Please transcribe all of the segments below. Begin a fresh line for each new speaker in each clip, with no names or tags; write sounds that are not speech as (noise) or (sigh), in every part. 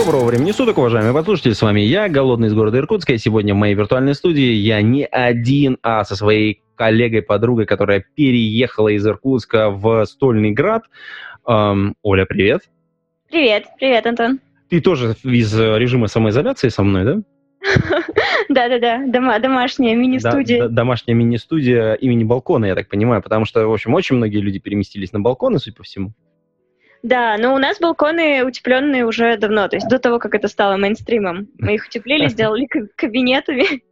Доброго времени суток, уважаемые послушатели. С вами я, Голодный из города Иркутска. И сегодня в моей виртуальной студии я не один, а со своей коллегой, подругой, которая переехала из Иркутска в Стольный Град. Эм, Оля, привет.
Привет, привет, Антон.
Ты тоже из режима самоизоляции со мной, да? (laughs)
Да-да-да, дома, домашняя мини-студия.
Да, да, домашняя мини-студия имени Балкона, я так понимаю, потому что, в общем, очень многие люди переместились на балконы, судя по всему.
Да, но у нас балконы утепленные уже давно, то есть до того, как это стало мейнстримом. Мы их утеплили, сделали кабинетами.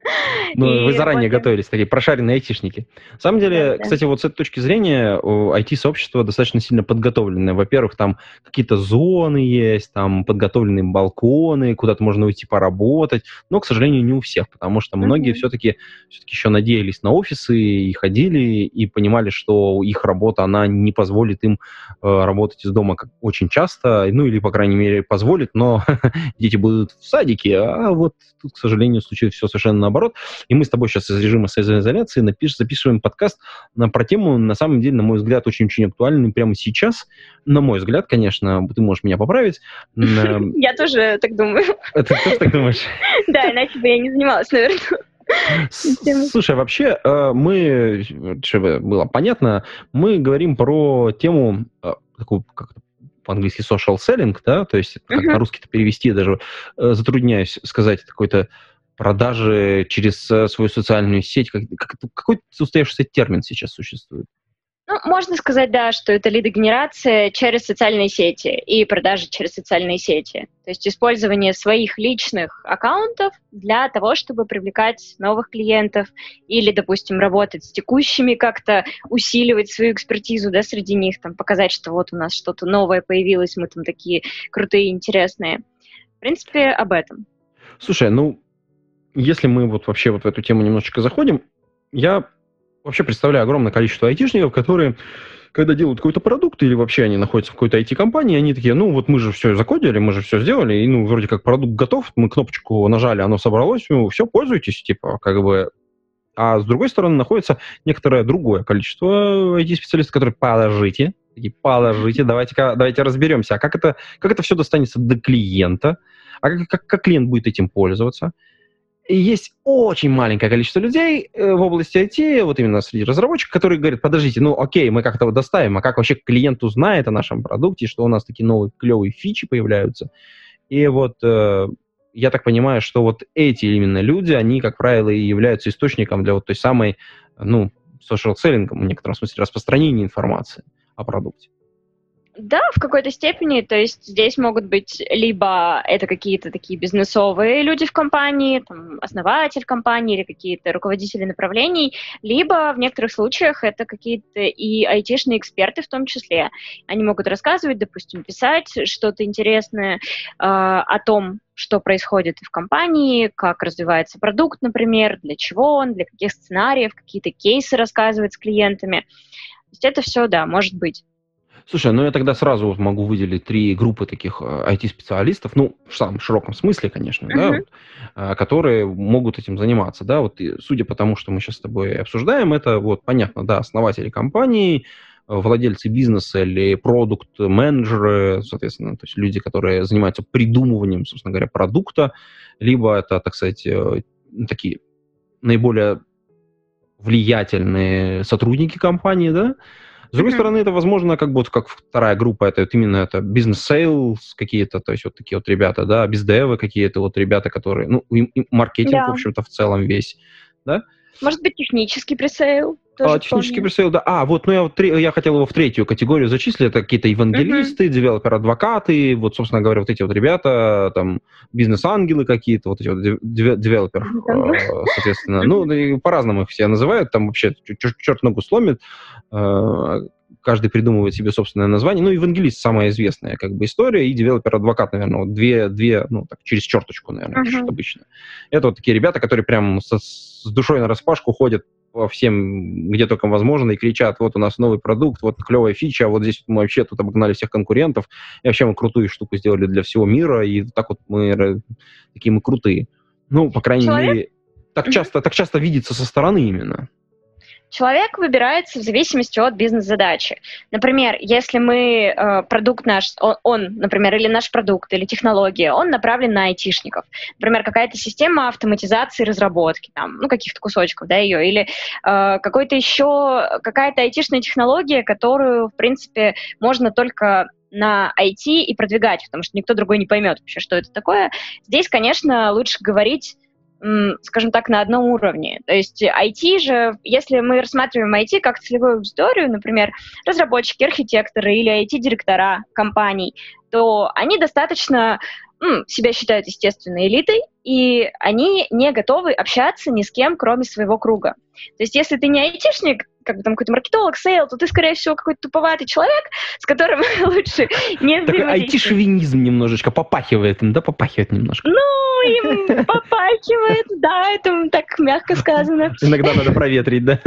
Ну, вы заранее готовились, такие прошаренные айтишники. На самом деле, кстати, вот с этой точки зрения, IT-сообщество достаточно сильно подготовленное. Во-первых, там какие-то зоны есть, там подготовленные балконы, куда-то можно уйти поработать, но, к сожалению, не у всех, потому что многие все-таки все-таки еще надеялись на офисы и ходили, и понимали, что их работа, она не позволит им э, работать из дома как очень часто, ну или, по крайней мере, позволит, но (laughs) дети будут в садике, а вот тут, к сожалению, случилось все совершенно наоборот. И мы с тобой сейчас из режима самоизоляции напиш, записываем подкаст на, про тему, на самом деле, на мой взгляд, очень-очень актуальную прямо сейчас. На мой взгляд, конечно, ты можешь меня поправить. (laughs)
Я тоже так думаю. (laughs)
Ты тоже так думаешь?
Да, иначе бы я не занималась, наверное.
Слушай, вообще э, мы, чтобы было понятно, мы говорим про тему э, такую, как по-английски social selling, да, то есть как uh-huh. на русский-то перевести, я даже э, затрудняюсь сказать, какой-то продажи через э, свою социальную сеть. Как, как, какой устоявшийся термин сейчас существует?
Ну, можно сказать, да, что это лидогенерация через социальные сети и продажи через социальные сети. То есть использование своих личных аккаунтов для того, чтобы привлекать новых клиентов или, допустим, работать с текущими, как-то усиливать свою экспертизу да, среди них, там, показать, что вот у нас что-то новое появилось, мы там такие крутые, интересные. В принципе, об этом.
Слушай, ну, если мы вот вообще вот в эту тему немножечко заходим, я вообще представляю огромное количество айтишников, которые когда делают какой-то продукт или вообще они находятся в какой-то IT-компании, они такие, ну вот мы же все закодили, мы же все сделали, и ну вроде как продукт готов, мы кнопочку нажали, оно собралось, ну все, пользуйтесь, типа, как бы. А с другой стороны находится некоторое другое количество IT-специалистов, которые положите, такие, положите, давайте, давайте разберемся, а как это, как это все достанется до клиента, а как, как, как клиент будет этим пользоваться, и есть очень маленькое количество людей э, в области IT, вот именно среди разработчиков, которые говорят, подождите, ну окей, мы как-то вот доставим, а как вообще клиент узнает о нашем продукте, что у нас такие новые клевые фичи появляются. И вот э, я так понимаю, что вот эти именно люди, они, как правило, и являются источником для вот той самой, ну, social selling, в некотором смысле, распространения информации о продукте.
Да, в какой-то степени. То есть здесь могут быть либо это какие-то такие бизнесовые люди в компании, там, основатель компании или какие-то руководители направлений, либо в некоторых случаях это какие-то и айтишные эксперты в том числе. Они могут рассказывать, допустим, писать что-то интересное э, о том, что происходит в компании, как развивается продукт, например, для чего он, для каких сценариев, какие-то кейсы рассказывать с клиентами. То есть это все, да, может быть.
Слушай, ну я тогда сразу могу выделить три группы таких IT-специалистов, э, ну, в самом широком смысле, конечно, uh-huh. да, вот, э, которые могут этим заниматься, да, вот и, судя по тому, что мы сейчас с тобой обсуждаем, это вот понятно, да, основатели компании, владельцы бизнеса или продукт-менеджеры, соответственно, то есть люди, которые занимаются придумыванием, собственно говоря, продукта, либо это, так сказать, э, такие наиболее влиятельные сотрудники компании, да, с другой mm-hmm. стороны, это, возможно, как вот как вторая группа, это вот именно это business sales какие-то, то есть вот такие вот ребята, да, bizdev ы какие-то вот ребята, которые, ну, им, им маркетинг, yeah. в общем-то, в целом весь, да.
Может быть, технический presale?
А, технический presale, да. А, вот, ну я, вот, я хотел его в третью категорию зачислить. Это какие-то евангелисты, uh-huh. developer advocate ы, вот, собственно говоря, вот эти вот ребята, там, бизнес-ангелы какие-то, вот эти вот developer, uh-huh. соответственно. Ну, по-разному их все называют, там вообще черт ногу сломит а, каждый придумывает себе собственное название. Ну, евангелист самая известная как бы история, и developer advocate, наверное, вот две, две, ну, так, через черточку, наверное, uh-huh. пишут обычно. Это вот такие ребята, которые прям со, с душой на распашку ходят по всем, где только возможно, и кричат, вот у нас новый продукт, вот клевая фича, а вот здесь мы вообще тут обогнали всех конкурентов, и вообще мы крутую штуку сделали для всего мира, и так вот мы такие мы крутые. Ну, по крайней Человек? мере, так часто, так часто видится со стороны именно.
Человек выбирается в зависимости от бизнес-задачи. Например, если мы э, продукт наш, он, он, например, или наш продукт, или технология, он направлен на айтишников. Например, какая-то система автоматизации разработки, там, ну, каких-то кусочков, да, ее, или э, какой-то еще, какая-то айтишная технология, которую, в принципе, можно только на IT и продвигать, потому что никто другой не поймет вообще, что это такое. Здесь, конечно, лучше говорить скажем так, на одном уровне. То есть IT же, если мы рассматриваем IT как целевую аудиторию, например, разработчики, архитекторы или IT-директора компаний, то они достаточно м, себя считают, естественно, элитой, и они не готовы общаться ни с кем, кроме своего круга. То есть если ты не айтишник, как бы там какой-то маркетолог, sale, то ты, скорее всего, какой-то туповатый человек, с которым (laughs) лучше не
Такой айти-шовинизм немножечко попахивает им, да, попахивает немножко.
Ну, им попахивает, да, это так мягко сказано. (laughs)
Иногда надо проветрить, да?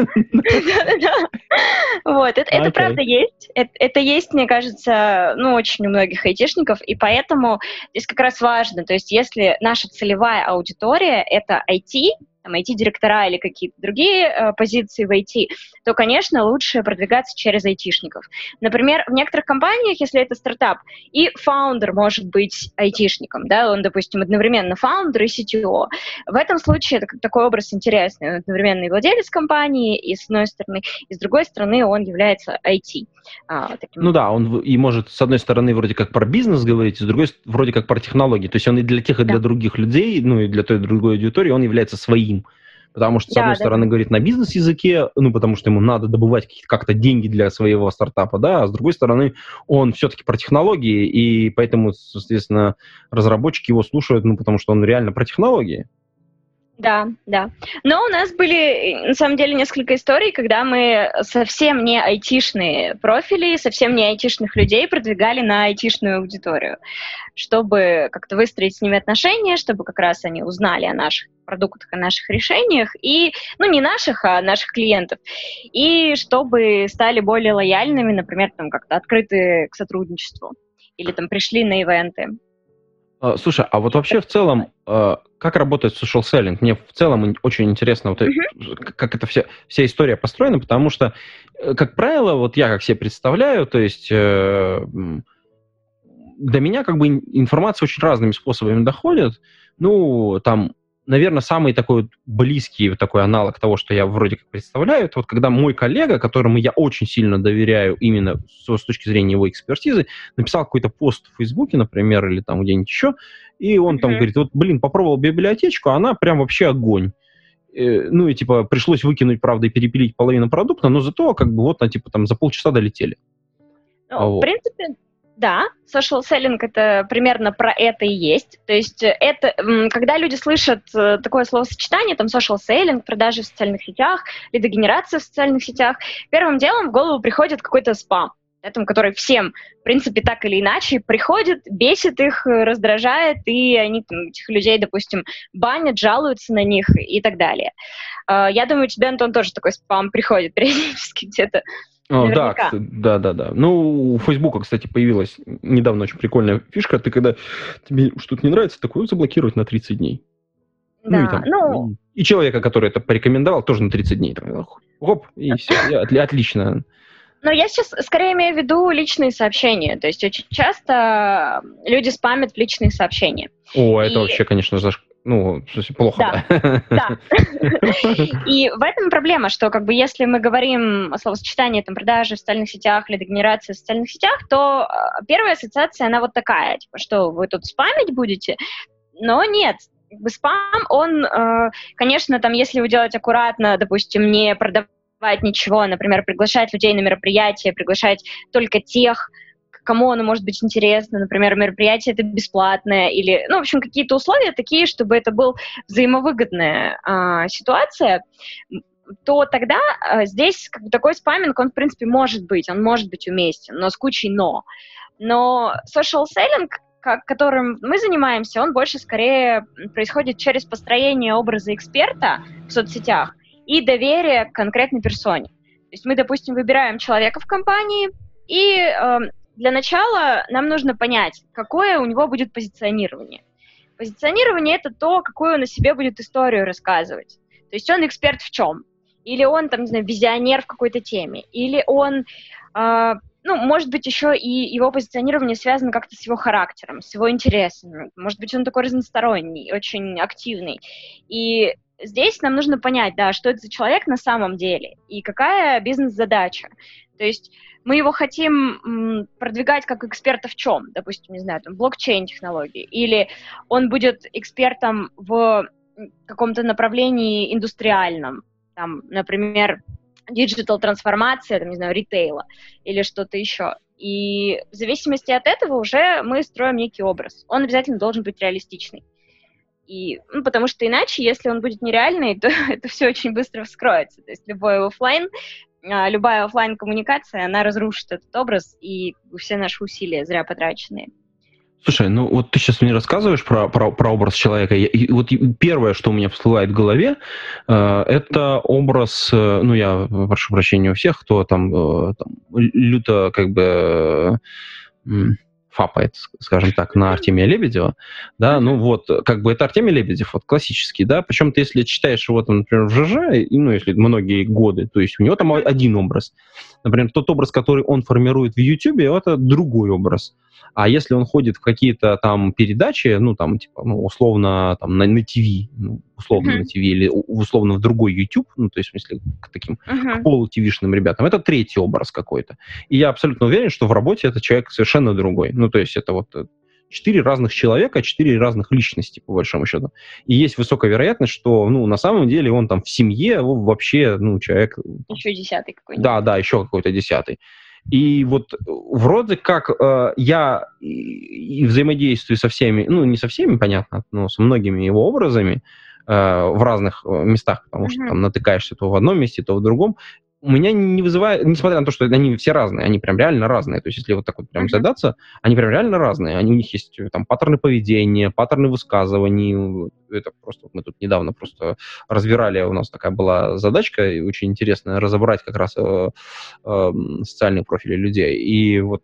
Вот, это, правда есть. Это, это есть, мне кажется, ну, очень у многих айтишников, и поэтому здесь как раз важно, то есть если наша целевая аудитория — это IT, там, IT-директора или какие-то другие э, позиции в IT, то, конечно, лучше продвигаться через айтишников. Например, в некоторых компаниях, если это стартап, и founder может быть айтишником, да, он, допустим, одновременно founder и CTO. В этом случае это такой образ интересный. Он одновременно и владелец компании, и с одной стороны, и с другой стороны он является IT.
А, таким... Ну да, он и может с одной стороны вроде как про бизнес говорить, с другой вроде как про технологии. То есть он и для тех, и для да. других людей, ну и для той и другой аудитории, он является своим. Потому что, с да, одной да, стороны, говорит на бизнес-языке, ну, потому что ему надо добывать как-то деньги для своего стартапа, да, а с другой стороны, он все-таки про технологии, и поэтому, соответственно, разработчики его слушают, ну, потому что он реально про технологии.
Да, да. Но у нас были, на самом деле, несколько историй, когда мы совсем не айтишные профили, совсем не айтишных людей продвигали на айтишную аудиторию, чтобы как-то выстроить с ними отношения, чтобы как раз они узнали о наших продуктах, о наших решениях, и, ну, не наших, а наших клиентов, и чтобы стали более лояльными, например, там как-то открыты к сотрудничеству, или там пришли на ивенты.
А, слушай, а вот вообще в целом, а, как работает social selling? Мне в целом очень интересно, вот, uh-huh. как эта вся, вся история построена, потому что, э, как правило, вот я как себе представляю, то есть э, до меня как бы информация очень разными способами доходит. Ну, там наверное, самый такой близкий такой аналог того, что я вроде как представляю, это вот когда мой коллега, которому я очень сильно доверяю именно с, с точки зрения его экспертизы, написал какой-то пост в Фейсбуке, например, или там где-нибудь еще, и он mm-hmm. там говорит, вот, блин, попробовал библиотечку, а она прям вообще огонь. Э, ну и типа пришлось выкинуть, правда, и перепилить половину продукта, но зато как бы вот на типа там за полчаса долетели.
Ну, вот. В принципе, да, social selling это примерно про это и есть. То есть это, когда люди слышат э, такое словосочетание, там social selling, продажи в социальных сетях, лидогенерация в социальных сетях, первым делом в голову приходит какой-то спам этом, который всем, в принципе, так или иначе приходит, бесит их, раздражает, и они там, этих людей, допустим, банят, жалуются на них и так далее. А, я думаю, у тебя, Антон, тоже такой спам приходит (laughs) периодически где-то.
О, да, да, да, да. Ну, у Фейсбука, кстати, появилась недавно очень прикольная фишка. Ты когда тебе что-то не нравится, такое заблокировать на 30 дней. Да, ну, и, там, ну... и человека, который это порекомендовал, тоже на 30 дней. Там, хоп, и все, и отлично.
Но я сейчас скорее имею в виду личные сообщения. То есть очень часто люди спамят в личные сообщения.
О, это и... вообще, конечно, заш ну, плохо,
да. Да. (laughs) И в этом проблема, что как бы если мы говорим о словосочетании там продажи в социальных сетях или дегенерации в социальных сетях, то э, первая ассоциация, она вот такая, типа, что вы тут спамить будете, но нет, как бы спам, он, э, конечно, там, если вы делаете аккуратно, допустим, не продавать ничего, например, приглашать людей на мероприятие, приглашать только тех, кому оно может быть интересно, например, мероприятие это бесплатное, или, ну, в общем, какие-то условия такие, чтобы это был взаимовыгодная а, ситуация, то тогда а, здесь как бы, такой спаминг, он, в принципе, может быть, он может быть уместен, но с кучей «но». Но social selling, как, которым мы занимаемся, он больше скорее происходит через построение образа эксперта в соцсетях, и доверие к конкретной персоне. То есть мы, допустим, выбираем человека в компании, и э, для начала нам нужно понять, какое у него будет позиционирование. Позиционирование это то, какую он о себе будет историю рассказывать. То есть он эксперт в чем? Или он, там, не знаю, визионер в какой-то теме? Или он, э, ну, может быть, еще и его позиционирование связано как-то с его характером, с его интересами. Может быть, он такой разносторонний, очень активный. И здесь нам нужно понять, да, что это за человек на самом деле и какая бизнес-задача. То есть мы его хотим продвигать как эксперта в чем? Допустим, не знаю, там, блокчейн-технологии. Или он будет экспертом в каком-то направлении индустриальном. Там, например, диджитал-трансформация, там, не знаю, ритейла или что-то еще. И в зависимости от этого уже мы строим некий образ. Он обязательно должен быть реалистичный. И, ну, потому что иначе, если он будет нереальный, (laughs) то это все очень быстро вскроется. То есть любой офлайн любая офлайн коммуникация она разрушит этот образ и все наши усилия зря потраченные.
Слушай, ну вот ты сейчас мне рассказываешь про, про, про образ человека, и, и вот первое, что у меня всплывает в голове, э, это образ, э, ну я прошу прощения у всех, кто там, э, там люто как бы э, фапает, скажем так, на Артемия Лебедева, да, ну вот, как бы это Артемий Лебедев, вот классический, да, причем ты, если читаешь его, там, например, в ЖЖ, ну, если многие годы, то есть у него там один образ. Например, тот образ, который он формирует в Ютубе, это другой образ. А если он ходит в какие-то там передачи, ну, там, типа, ну, условно, там, на, на ТВ, ну, условно uh-huh. на ТВ, или условно в другой YouTube, ну, то есть, в смысле, к таким uh-huh. к полу-ТВшным ребятам, это третий образ какой-то. И я абсолютно уверен, что в работе этот человек совершенно другой. Ну, то есть, это вот э, четыре разных человека, четыре разных личности, по большому счету. И есть высокая вероятность, что, ну, на самом деле он там в семье вообще, ну, человек...
Еще десятый какой-нибудь.
Да, да, еще какой-то десятый. И вот вроде как э, я и, и взаимодействую со всеми, ну, не со всеми, понятно, но с многими его образами э, в разных э, местах, потому mm-hmm. что там натыкаешься то в одном месте, то в другом у меня не вызывает, несмотря на то, что они все разные, они прям реально разные. То есть, если вот так вот прям задаться, они прям реально разные. Они, у них есть э, там паттерны поведения, паттерны высказываний. Это просто мы тут недавно просто разбирали, у нас такая была задачка очень интересная, разобрать как раз э, э, социальные профили людей. И вот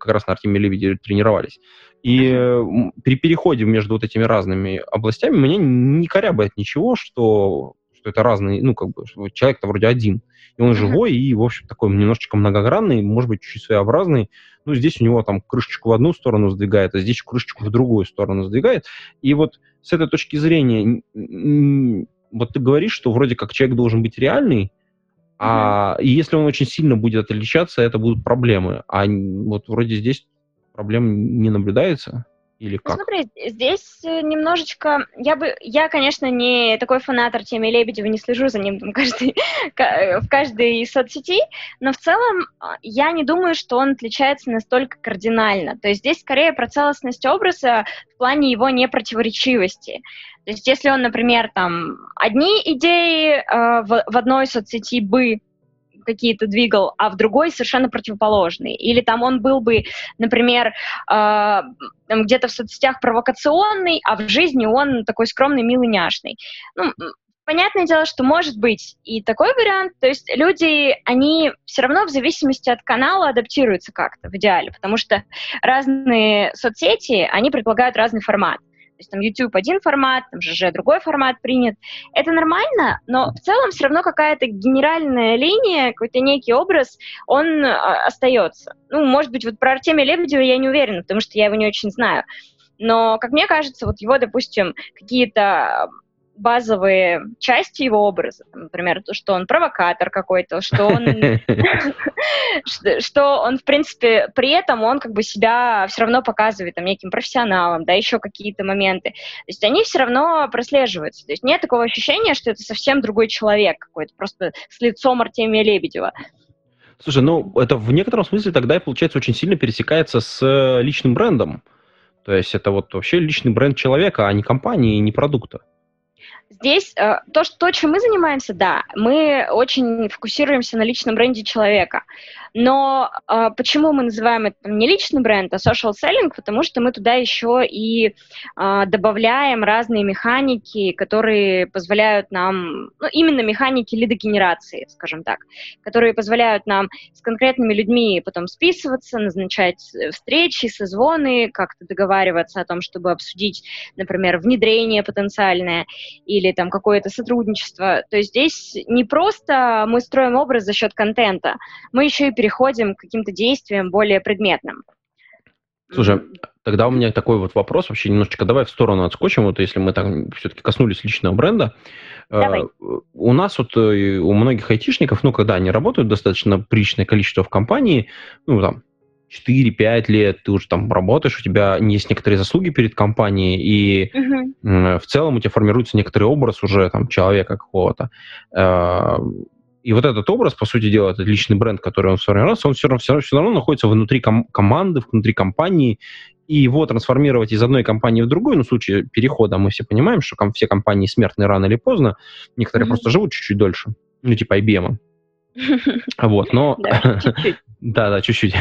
как раз на Артеме Лебеде тренировались. И при переходе между вот этими разными областями меня не корябает ничего, что что это разные, ну, как бы, человек-то вроде один, и он живой, и, в общем, такой немножечко многогранный, может быть, чуть своеобразный. Ну, здесь у него там крышечку в одну сторону сдвигает, а здесь крышечку в другую сторону сдвигает. И вот с этой точки зрения, вот ты говоришь, что вроде как человек должен быть реальный, а и если он очень сильно будет отличаться, это будут проблемы. А вот вроде здесь проблем не наблюдается. Или ну, как?
Ну, смотри, здесь э, немножечко... Я бы... Я, конечно, не такой фанат Артемия Лебедева, не слежу за ним там, каждый, (laughs) э, в каждой соцсети, но в целом а, я не думаю, что он отличается настолько кардинально. То есть здесь скорее про целостность образа в плане его непротиворечивости. То есть если он, например, там одни идеи э, в, в одной соцсети бы какие-то двигал, а в другой совершенно противоположный. Или там он был бы, например, э, где-то в соцсетях провокационный, а в жизни он такой скромный, милый, няшный. Ну, понятное дело, что может быть и такой вариант. То есть люди, они все равно в зависимости от канала адаптируются как-то в идеале, потому что разные соцсети, они предлагают разный формат. То есть там YouTube один формат, там ЖЖ другой формат принят. Это нормально, но в целом все равно какая-то генеральная линия, какой-то некий образ, он а, остается. Ну, может быть, вот про Артемия Лебедева я не уверена, потому что я его не очень знаю. Но, как мне кажется, вот его, допустим, какие-то базовые части его образа, например, то, что он провокатор какой-то, что он, (laughs) что он, в принципе, при этом он как бы себя все равно показывает там неким профессионалом, да, еще какие-то моменты. То есть они все равно прослеживаются. То есть нет такого ощущения, что это совсем другой человек какой-то, просто с лицом Артемия Лебедева.
Слушай, ну это в некотором смысле тогда и получается очень сильно пересекается с э, личным брендом. То есть это вот вообще личный бренд человека, а не компании, не продукта.
Здесь э, то, что, то, чем мы занимаемся, да, мы очень фокусируемся на личном бренде человека. Но э, почему мы называем это не личный бренд, а social selling? Потому что мы туда еще и э, добавляем разные механики, которые позволяют нам, ну, именно механики лидогенерации, скажем так, которые позволяют нам с конкретными людьми потом списываться, назначать встречи, созвоны, как-то договариваться о том, чтобы обсудить, например, внедрение потенциальное или там какое-то сотрудничество. То есть здесь не просто мы строим образ за счет контента, мы еще и переходим к каким-то действиям более предметным.
Слушай, тогда у меня такой вот вопрос, вообще немножечко давай в сторону отскочим, вот если мы там все-таки коснулись личного бренда.
Э, давай.
У нас вот, э, у многих айтишников, ну, когда они работают достаточно приличное количество в компании, ну, там, 4-5 лет ты уже там работаешь, у тебя есть некоторые заслуги перед компанией, и угу. в целом у тебя формируется некоторый образ уже там человека какого-то. И вот этот образ, по сути дела, этот личный бренд, который он сформировался, он все равно, все равно, все равно находится внутри ком- команды, внутри компании, и его трансформировать из одной компании в другую, ну, в случае перехода, мы все понимаем, что ком- все компании смертные рано или поздно, некоторые mm-hmm. просто живут чуть-чуть дольше, ну, типа IBM. (laughs) Вот, но... Да, да, чуть-чуть.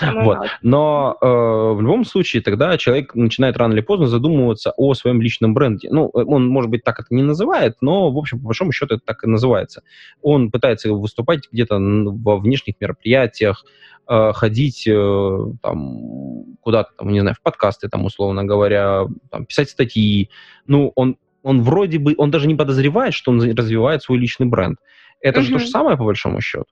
вот. Но э, в любом случае тогда человек начинает рано или поздно задумываться о своем личном бренде. Ну, он, может быть, так это не называет, но, в общем, по большому счету, это так и называется. Он пытается выступать где-то во внешних мероприятиях, э, ходить э, там, куда-то, там, не знаю, в подкасты, там, условно говоря, там, писать статьи. Ну, он, он вроде бы, он даже не подозревает, что он развивает свой личный бренд. Это угу. же то же самое, по большому счету.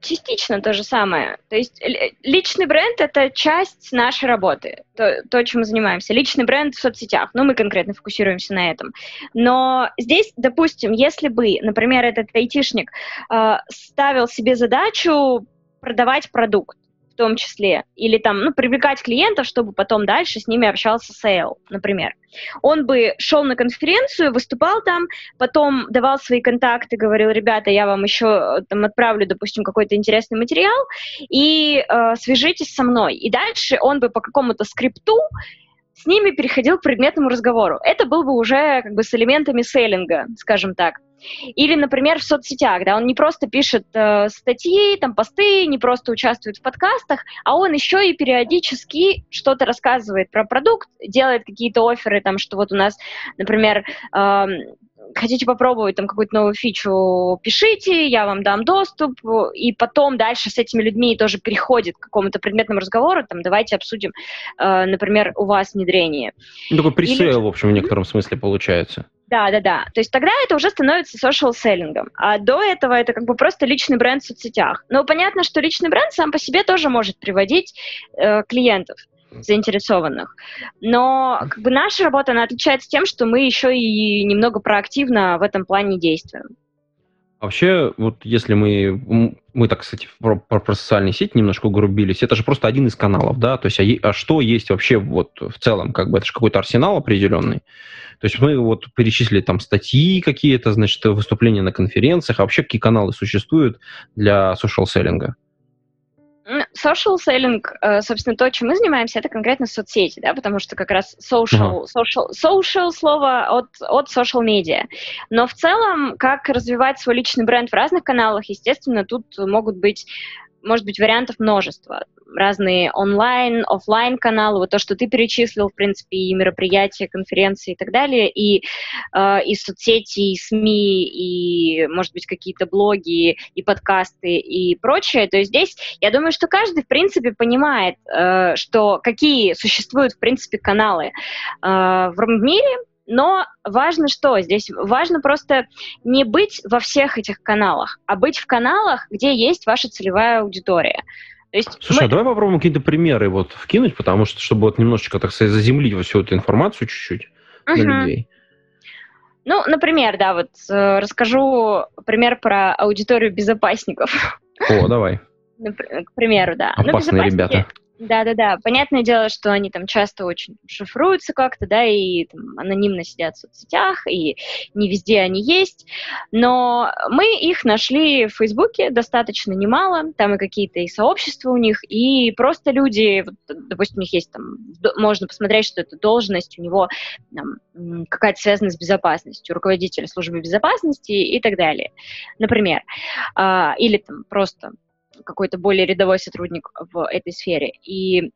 Частично то же самое. То есть личный бренд — это часть нашей работы, то, то, чем мы занимаемся. Личный бренд в соцсетях, ну, мы конкретно фокусируемся на этом. Но здесь, допустим, если бы, например, этот айтишник э, ставил себе задачу продавать продукт, том числе, или там, ну, привлекать клиентов, чтобы потом дальше с ними общался sale, например. Он бы шел на конференцию, выступал там, потом давал свои контакты, говорил, ребята, я вам еще э, там отправлю, допустим, какой-то интересный материал, и э, свяжитесь со мной. И дальше он бы по какому-то скрипту с ними переходил к предметному разговору. Это был бы уже как бы с элементами сейлинга, скажем так. Или, например, в соцсетях, да, он не просто пишет э, статьи, там, посты, не просто участвует в подкастах, а он еще и периодически что-то рассказывает про продукт, делает какие-то офферы, там, что вот у нас, например, э, хотите попробовать там какую-то новую фичу, пишите, я вам дам доступ, и потом дальше с этими людьми тоже переходит к какому-то предметному разговору, там, давайте обсудим, э, например, у вас внедрение.
Ну, такой пресейл, Или... в общем, в некотором смысле получается.
Да, да, да. То есть тогда это уже становится social селлингом. А до этого это как бы просто личный бренд в соцсетях. Но понятно, что личный бренд сам по себе тоже может приводить э, клиентов заинтересованных. Но как бы наша работа, она отличается тем, что мы еще и немного проактивно в этом плане действуем.
Вообще, вот если мы, мы так, кстати, про, про, про социальные сети немножко угрубились, это же просто один из каналов, да, то есть, а, а что есть вообще вот в целом, как бы, это же какой-то арсенал определенный, то есть мы вот перечислили там статьи какие-то, значит, выступления на конференциях, а вообще какие каналы существуют для social-селлинга?
Social selling, э, собственно, то, чем мы занимаемся, это конкретно соцсети, да, потому что как раз social, social, social слово от, от social media. Но в целом, как развивать свой личный бренд в разных каналах, естественно, тут могут быть может быть, вариантов множество. Разные онлайн, офлайн каналы, вот то, что ты перечислил, в принципе, и мероприятия, конференции и так далее, и, э, и соцсети, и СМИ, и, может быть, какие-то блоги, и подкасты, и прочее. То есть здесь, я думаю, что каждый, в принципе, понимает, э, что какие существуют, в принципе, каналы э, в мире, но важно что? Здесь важно просто не быть во всех этих каналах, а быть в каналах, где есть ваша целевая аудитория.
То есть Слушай, мы... а давай попробуем какие-то примеры вот вкинуть, потому что, чтобы вот немножечко, так сказать, заземлить всю эту информацию чуть-чуть uh-huh. для людей.
Ну, например, да, вот э, расскажу пример про аудиторию безопасников.
О, давай.
К примеру, да.
Опасные ну, ребята.
Да-да-да. Понятное дело, что они там часто очень шифруются как-то, да, и там, анонимно сидят в соцсетях, и не везде они есть. Но мы их нашли в Фейсбуке достаточно немало. Там и какие-то и сообщества у них, и просто люди, вот, допустим, у них есть там, можно посмотреть, что это должность у него там, какая-то связана с безопасностью, руководитель службы безопасности и так далее, например. А, или там просто какой-то более рядовой сотрудник в этой сфере. И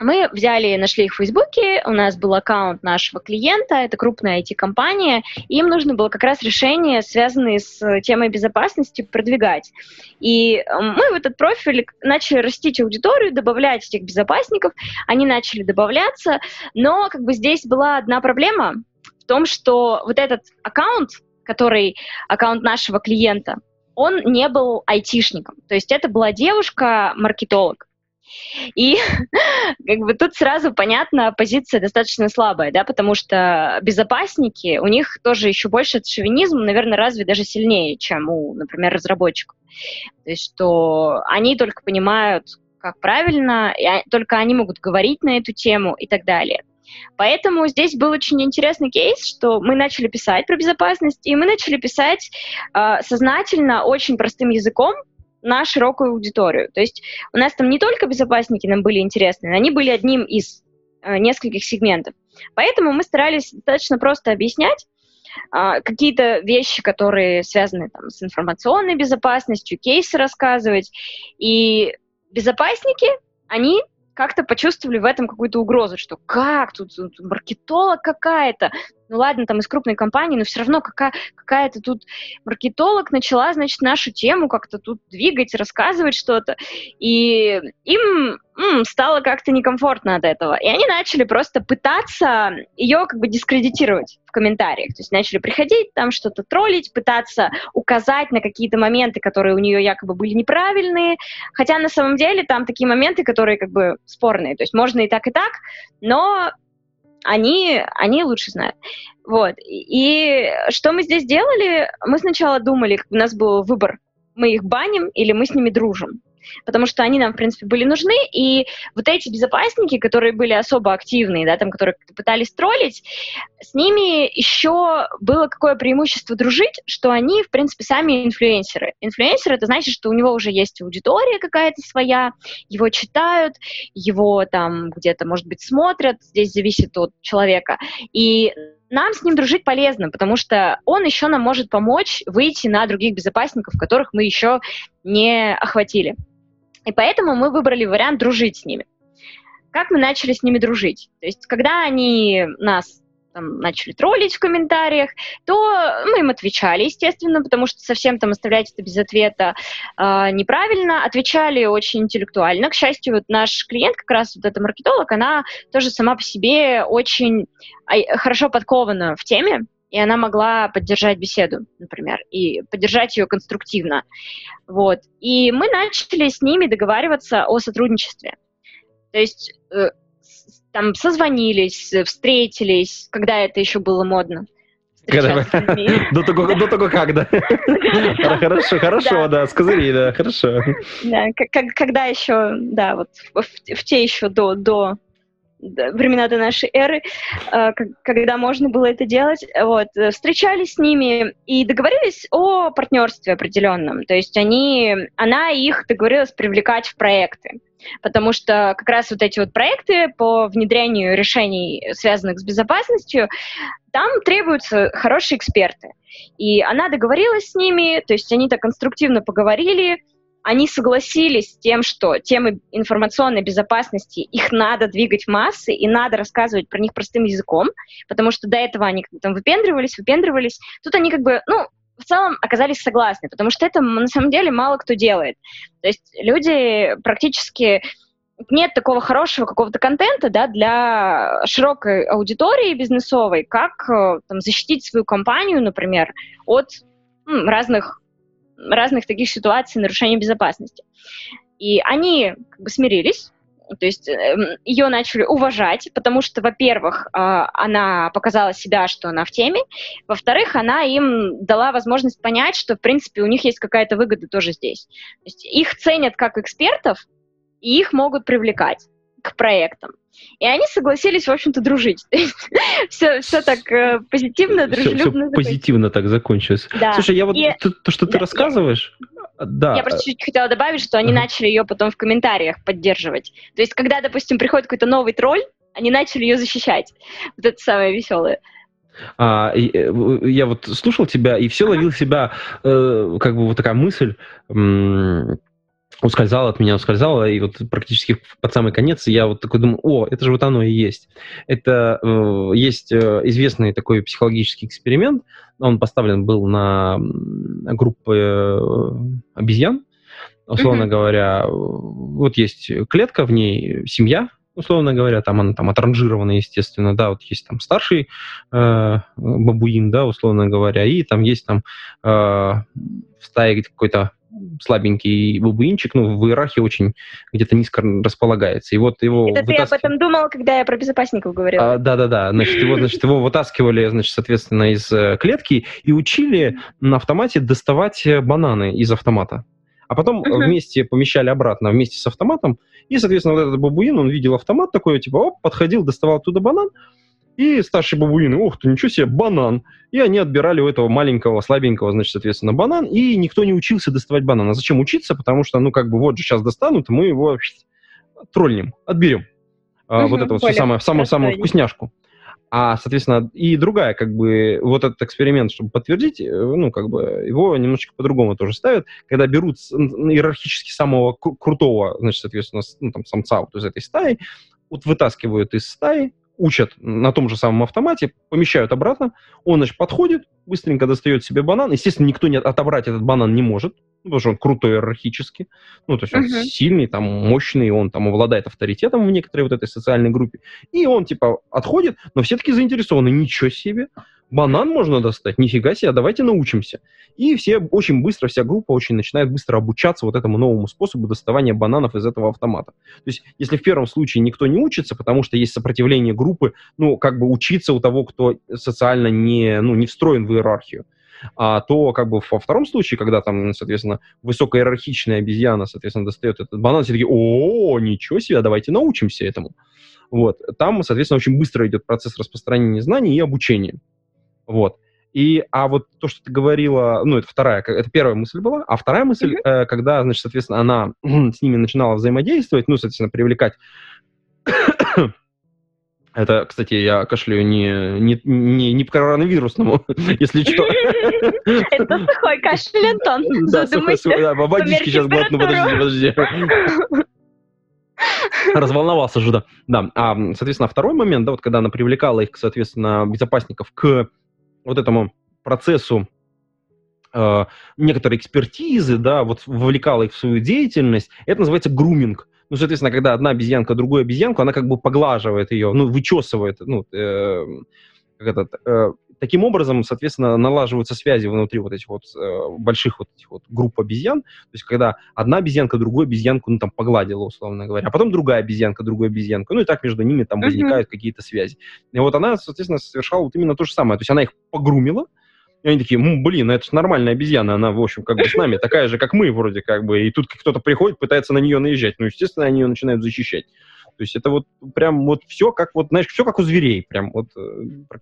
мы взяли, нашли их в Фейсбуке, у нас был аккаунт нашего клиента, это крупная IT-компания, им нужно было как раз решение, связанные с темой безопасности, продвигать. И мы в этот профиль начали растить аудиторию, добавлять этих безопасников, они начали добавляться, но как бы здесь была одна проблема в том, что вот этот аккаунт, который аккаунт нашего клиента, он не был айтишником. То есть это была девушка-маркетолог. И (laughs) как бы тут сразу понятно, позиция достаточно слабая, да, потому что безопасники, у них тоже еще больше этот шовинизм, наверное, разве даже сильнее, чем у, например, разработчиков. То есть что они только понимают, как правильно, и только они могут говорить на эту тему и так далее. Поэтому здесь был очень интересный кейс, что мы начали писать про безопасность, и мы начали писать э, сознательно, очень простым языком, на широкую аудиторию. То есть у нас там не только безопасники нам были интересны, они были одним из э, нескольких сегментов. Поэтому мы старались достаточно просто объяснять э, какие-то вещи, которые связаны там, с информационной безопасностью, кейсы рассказывать. И безопасники, они как-то почувствовали в этом какую-то угрозу, что как, тут, тут маркетолог какая-то, ну ладно, там из крупной компании, но все равно какая, какая-то тут маркетолог начала, значит, нашу тему как-то тут двигать, рассказывать что-то, и им м, стало как-то некомфортно от этого, и они начали просто пытаться ее как бы дискредитировать в комментариях, то есть начали приходить, там что-то троллить, пытаться указать на какие-то моменты, которые у нее якобы были неправильные, хотя на самом деле там такие моменты, которые как бы спорные, то есть можно и так, и так, но они, они лучше знают. Вот. И что мы здесь делали? Мы сначала думали, у нас был выбор, мы их баним или мы с ними дружим потому что они нам, в принципе, были нужны, и вот эти безопасники, которые были особо активные, да, там, которые пытались троллить, с ними еще было какое преимущество дружить, что они, в принципе, сами инфлюенсеры. Инфлюенсер — это значит, что у него уже есть аудитория какая-то своя, его читают, его там где-то, может быть, смотрят, здесь зависит от человека, и нам с ним дружить полезно, потому что он еще нам может помочь выйти на других безопасников, которых мы еще не охватили. И поэтому мы выбрали вариант дружить с ними. Как мы начали с ними дружить? То есть, когда они нас там, начали троллить в комментариях, то мы им отвечали, естественно, потому что совсем там оставлять это без ответа э, неправильно. Отвечали очень интеллектуально. К счастью, вот наш клиент, как раз вот эта маркетолог, она тоже сама по себе очень хорошо подкована в теме, и она могла поддержать беседу, например, и поддержать ее конструктивно. Вот. И мы начали с ними договариваться о сотрудничестве. То есть э, там созвонились, встретились, когда это еще было модно.
Когда... (laughs) До того, до того как, да. Хорошо, хорошо, да, с козырей, да, хорошо.
Да, когда еще, да, вот в те еще до, до времена до нашей эры, э, когда можно было это делать. Вот. Э, встречались с ними и договорились о партнерстве определенном. То есть они, она их договорилась привлекать в проекты. Потому что как раз вот эти вот проекты по внедрению решений, связанных с безопасностью, там требуются хорошие эксперты. И она договорилась с ними, то есть они так конструктивно поговорили, они согласились с тем, что темы информационной безопасности, их надо двигать в массы, и надо рассказывать про них простым языком, потому что до этого они как бы там выпендривались, выпендривались. Тут они как бы, ну, в целом оказались согласны, потому что это на самом деле мало кто делает. То есть люди практически нет такого хорошего какого-то контента да, для широкой аудитории бизнесовой, как э, там, защитить свою компанию, например, от разных разных таких ситуаций нарушения безопасности. И они как бы смирились, то есть э, ее начали уважать, потому что, во-первых, э, она показала себя, что она в теме, во-вторых, она им дала возможность понять, что, в принципе, у них есть какая-то выгода тоже здесь. То есть их ценят как экспертов, и их могут привлекать к проектам. И они согласились, в общем-то, дружить. (laughs) все, все так э, позитивно, дружелюбно.
Все, все позитивно так закончилось. Да. Слушай, я вот и... то, то, что ты да, рассказываешь,
я... да. Я просто чуть хотела добавить, что они uh-huh. начали ее потом в комментариях поддерживать. То есть, когда, допустим, приходит какой-то новый тролль, они начали ее защищать. Вот это самое веселое.
А, э, я вот слушал тебя и все ловил себя, э, как бы вот такая мысль. М- ускользала от меня, ускользала, и вот практически под самый конец я вот такой думаю, о, это же вот оно и есть. Это э, есть э, известный такой психологический эксперимент, он поставлен был на группы э, обезьян, условно mm-hmm. говоря, вот есть клетка, в ней семья, условно говоря, там она там отранжирована, естественно, да, вот есть там старший э, бабуин, да, условно говоря, и там есть там э, в стае какой-то слабенький бабуинчик, ну, в иерархии очень где-то низко располагается. И вот его
Это вытаскив... ты об этом думал, когда я про безопасников говорила?
А, да-да-да. Значит, его, значит, его вытаскивали, значит, соответственно, из э, клетки и учили на автомате доставать бананы из автомата. А потом uh-huh. вместе помещали обратно, вместе с автоматом. И, соответственно, вот этот бабуин, он видел автомат такой, типа, оп, подходил, доставал оттуда банан, и старшие бабуины, ух ты, ничего себе, банан. И они отбирали у этого маленького, слабенького, значит, соответственно, банан, и никто не учился доставать банан. А зачем учиться? Потому что, ну, как бы, вот же сейчас достанут, и мы его троллим, отберем. А, вот это вот все самое, самую, самую вкусняшку. А, соответственно, и другая, как бы, вот этот эксперимент, чтобы подтвердить, э, ну, как бы, его немножечко по-другому тоже ставят, когда берут иерархически самого крутого, значит, соответственно, ну, там, самца вот из этой стаи, вот вытаскивают из стаи, учат на том же самом автомате, помещают обратно, он, значит, подходит, быстренько достает себе банан. Естественно, никто не отобрать этот банан не может, потому что он крутой иерархически. Ну, то есть он uh-huh. сильный, там, мощный, он там обладает авторитетом в некоторой вот этой социальной группе. И он, типа, отходит, но все-таки заинтересованы. Ничего себе! Банан можно достать, нифига себе, давайте научимся. И все очень быстро, вся группа очень начинает быстро обучаться вот этому новому способу доставания бананов из этого автомата. То есть, если в первом случае никто не учится, потому что есть сопротивление группы, ну, как бы учиться у того, кто социально не, ну, не встроен в иерархию, а то как бы во втором случае, когда там, соответственно, высокоиерархичная обезьяна, соответственно, достает этот банан, все такие, о, ничего себе, давайте научимся этому. Вот. Там, соответственно, очень быстро идет процесс распространения знаний и обучения. Вот. И, а вот то, что ты говорила, ну, это вторая, это первая мысль была, а вторая мысль, mm-hmm. э, когда, значит, соответственно, она (clears throat) с ними начинала взаимодействовать, ну, соответственно, привлекать (coughs) это, кстати, я кашляю не, не, не, не по коронавирусному, (laughs) если что.
Это сухой кашель, Антон. (laughs)
Сухой. Да, водички сейчас глотну, подожди, подожди. Разволновался же, да. Да, а, соответственно, второй момент, да, вот когда она привлекала их, соответственно, безопасников к вот этому процессу э, некоторой экспертизы, да, вот вовлекала их в свою деятельность, это называется груминг. Ну, соответственно, когда одна обезьянка другую обезьянку, она как бы поглаживает ее, ну, вычесывает, ну, э, как это, э, таким образом, соответственно, налаживаются связи внутри вот этих вот э, больших вот этих вот групп обезьян. То есть, когда одна обезьянка другую обезьянку, ну, там, погладила, условно говоря, а потом другая обезьянка другую обезьянку, ну, и так между ними там возникают uh-huh. какие-то связи. И вот она, соответственно, совершала вот именно то же самое. То есть, она их погрумила, и они такие, блин, это же нормальная обезьяна, она, в общем, как бы с нами такая же, как мы, вроде как бы. И тут кто-то приходит, пытается на нее наезжать. Ну, естественно, они ее начинают защищать. То есть это вот прям вот все как вот, знаешь, все как у зверей, прям вот э,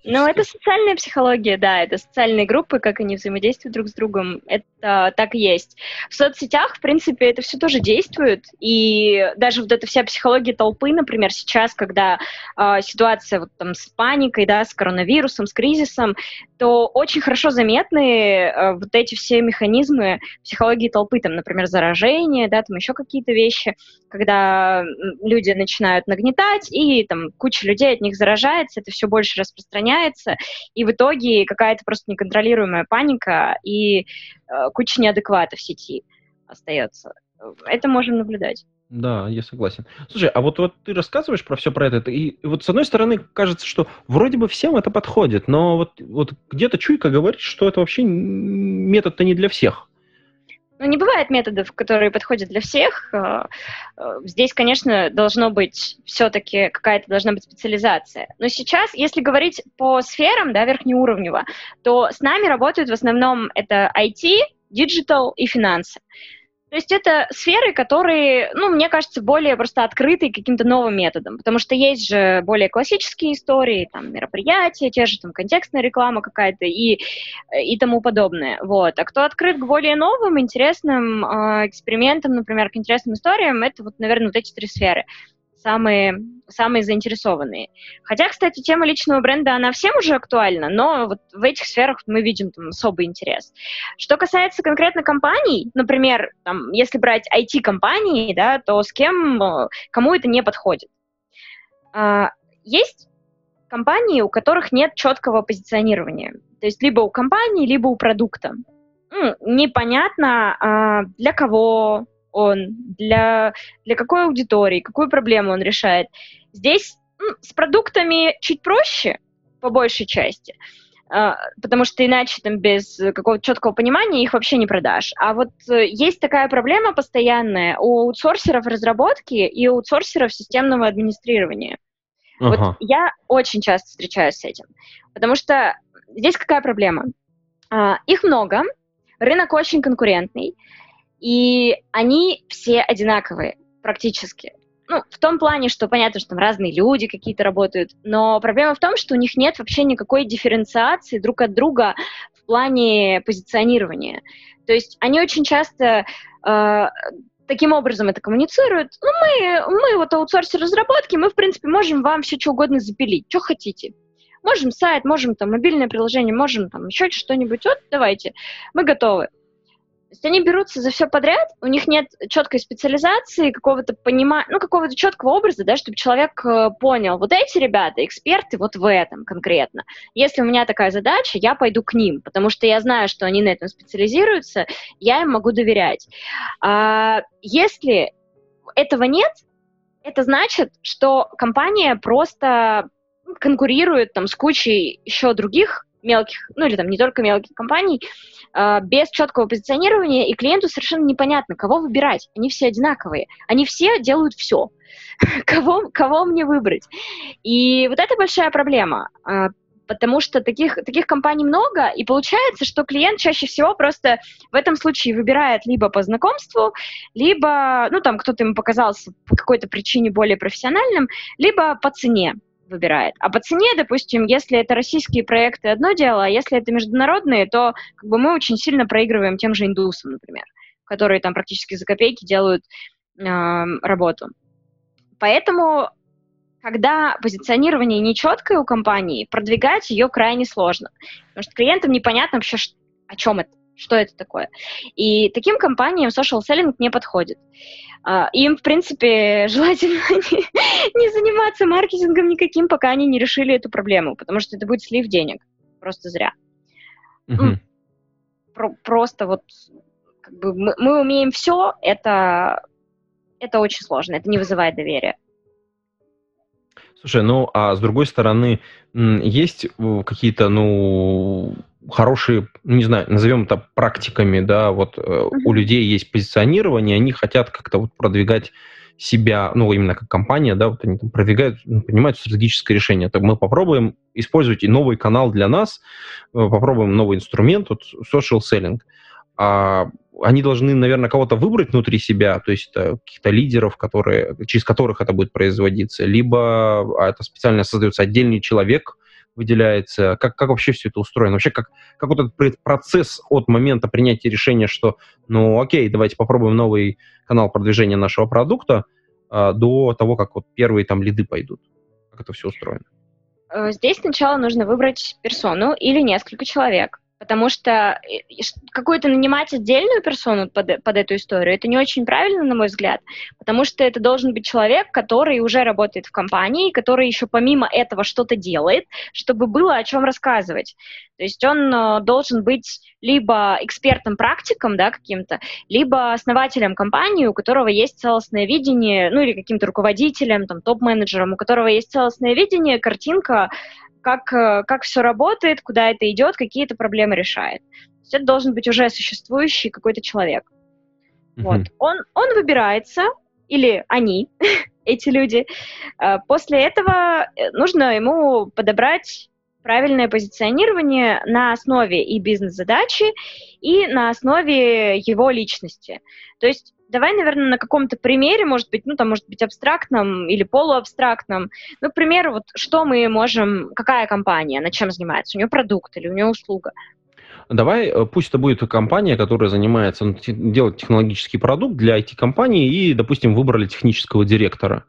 Ну, это социальная психология, да, это социальные группы, как они взаимодействуют друг с другом, это так и есть. В соцсетях, в принципе, это все тоже действует, и даже вот эта вся психология толпы, например, сейчас, когда э, ситуация вот там с паникой, да, с коронавирусом, с кризисом, то очень хорошо заметны э, вот эти все механизмы психологии толпы, там, например, заражение, да, там еще какие-то вещи, когда люди начинают начинают нагнетать, и там куча людей от них заражается, это все больше распространяется, и в итоге какая-то просто неконтролируемая паника и э, куча неадеквата в сети остается. Это можем наблюдать.
Да, я согласен. Слушай, а вот, вот ты рассказываешь про все про это, и вот с одной стороны кажется, что вроде бы всем это подходит, но вот, вот где-то чуйка говорит, что это вообще метод-то не для всех.
Ну, не бывает методов, которые подходят для всех. Э, э, здесь, конечно, должно быть все-таки какая-то должна быть специализация. Но сейчас, если говорить по сферам, да, верхнеуровнево, то с нами работают в основном это IT, digital и финансы. То есть это сферы, которые, ну, мне кажется, более просто открыты каким-то новым методом, потому что есть же более классические истории, там, мероприятия, те же там контекстная реклама какая-то и, и тому подобное, вот. А кто открыт к более новым, интересным э, экспериментам, например, к интересным историям, это вот, наверное, вот эти три сферы. Самые, самые заинтересованные. Хотя, кстати, тема личного бренда, она всем уже актуальна, но вот в этих сферах мы видим там особый интерес. Что касается конкретно компаний, например, там, если брать IT-компании, да, то с кем, кому это не подходит? А, есть компании, у которых нет четкого позиционирования. То есть либо у компании, либо у продукта. Непонятно, а, для кого, он, для, для какой аудитории, какую проблему он решает. Здесь ну, с продуктами чуть проще, по большей части, э, потому что иначе там без какого-то четкого понимания их вообще не продашь. А вот э, есть такая проблема постоянная у аутсорсеров разработки и у аутсорсеров системного администрирования. Ага. Вот я очень часто встречаюсь с этим, потому что здесь какая проблема? Uh, их много, рынок очень конкурентный, и они все одинаковые практически. Ну, в том плане, что понятно, что там разные люди какие-то работают, но проблема в том, что у них нет вообще никакой дифференциации друг от друга в плане позиционирования. То есть они очень часто э, таким образом это коммуницируют. Ну, мы, мы вот аутсорсер разработки, мы, в принципе, можем вам все что угодно запилить, что хотите. Можем сайт, можем там мобильное приложение, можем там еще что-нибудь. Вот, давайте, мы готовы. То есть они берутся за все подряд, у них нет четкой специализации, какого-то понимания, ну, какого-то четкого образа, да, чтобы человек э, понял, вот эти ребята эксперты вот в этом конкретно. Если у меня такая задача, я пойду к ним, потому что я знаю, что они на этом специализируются, я им могу доверять. А если этого нет, это значит, что компания просто конкурирует там с кучей еще других мелких, ну или там не только мелких компаний, э, без четкого позиционирования, и клиенту совершенно непонятно, кого выбирать. Они все одинаковые. Они все делают все. (laughs) кого, кого мне выбрать? И вот это большая проблема. Э, потому что таких, таких компаний много, и получается, что клиент чаще всего просто в этом случае выбирает либо по знакомству, либо, ну, там, кто-то ему показался по какой-то причине более профессиональным, либо по цене выбирает. А по цене, допустим, если это российские проекты, одно дело, а если это международные, то как бы мы очень сильно проигрываем тем же индусам, например, которые там практически за копейки делают э, работу. Поэтому, когда позиционирование нечеткое у компании, продвигать ее крайне сложно. Потому что клиентам непонятно вообще, о чем это что это такое. И таким компаниям social selling не подходит. А, им, в принципе, (laughs) желательно не, не заниматься маркетингом никаким, пока они не решили эту проблему, потому что это будет слив денег. Просто зря.
Угу.
Про, просто вот как бы мы, мы умеем все, это, это очень сложно, это не вызывает доверия.
Слушай, ну а с другой стороны, есть э, какие-то, ну, хорошие, не знаю, назовем это практиками, да, вот uh-huh. у людей есть позиционирование, они хотят как-то вот продвигать себя, ну, именно как компания, да, вот они там продвигают, ну, принимают стратегическое решение. Так мы попробуем использовать и новый канал для нас, э, попробуем новый инструмент, вот social selling. А они должны, наверное, кого-то выбрать внутри себя, то есть это каких-то лидеров, которые, через которых это будет производиться, либо а это специально создается отдельный человек, выделяется, как, как вообще все это устроено, вообще как, как вот этот процесс от момента принятия решения, что, ну, окей, давайте попробуем новый канал продвижения нашего продукта, а, до того, как вот первые там лиды пойдут, как это все устроено?
Э, здесь сначала нужно выбрать персону или несколько человек, Потому что э, какую-то нанимать отдельную персону под, под эту историю, это не очень правильно, на мой взгляд, потому что это должен быть человек, который уже работает в компании, который еще помимо этого что-то делает, чтобы было о чем рассказывать. То есть он э, должен быть либо экспертом-практиком, да, каким-то, либо основателем компании, у которого есть целостное видение, ну или каким-то руководителем, там, топ-менеджером, у которого есть целостное видение, картинка, как, э, как все работает, куда это идет, какие это проблемы решает. То есть это должен быть уже существующий какой-то человек. Mm-hmm. Вот. Он, он выбирается, или они, (laughs) эти люди. Э, после этого э, нужно ему подобрать правильное позиционирование на основе и бизнес-задачи, и на основе его личности. То есть давай, наверное, на каком-то примере, может быть, ну, там, может быть, абстрактном или полуабстрактном. Ну, к примеру, вот что мы можем, какая компания, на чем занимается? У нее продукт или у нее услуга?
Давай, э, пусть это будет компания, которая занимается, ну, делает технологический продукт для IT-компании, и, допустим, выбрали технического директора.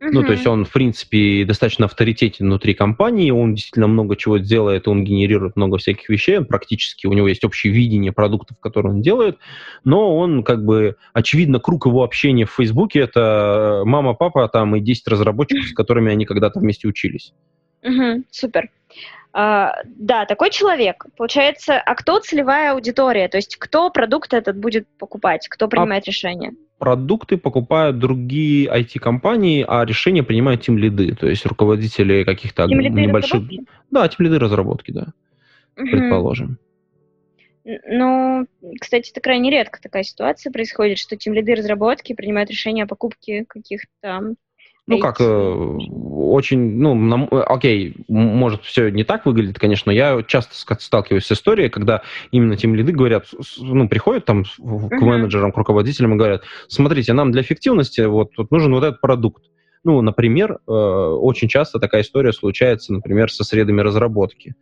Ну, то есть он, в принципе, достаточно авторитетен внутри компании, он действительно много чего делает, он генерирует много всяких вещей, он практически, у него есть общее видение продуктов, которые он делает, но он, как бы, очевидно, круг его общения в Фейсбуке — это мама, папа там и 10 разработчиков, с (laughs) которыми они когда-то вместе учились.
Угу, супер. А, да, такой человек. Получается, а кто целевая аудитория? То есть кто продукт этот будет покупать? Кто принимает а решение?
Продукты покупают другие IT-компании, а решения принимают тем лиды, то есть руководители каких-то небольших... Разработки? Да, тем лиды разработки, да. Угу. Предположим.
Ну, кстати, это крайне редко такая ситуация происходит, что тем лиды разработки принимают решение о покупке каких-то
ну как, э, очень, ну, на, э, окей, может, все не так выглядит, конечно, я часто сталкиваюсь с историей, когда именно тем лиды говорят, ну, приходят там к менеджерам, к руководителям и говорят, смотрите, нам для эффективности вот, вот нужен вот этот продукт. Ну, например, э, очень часто такая история случается, например, со средами разработки.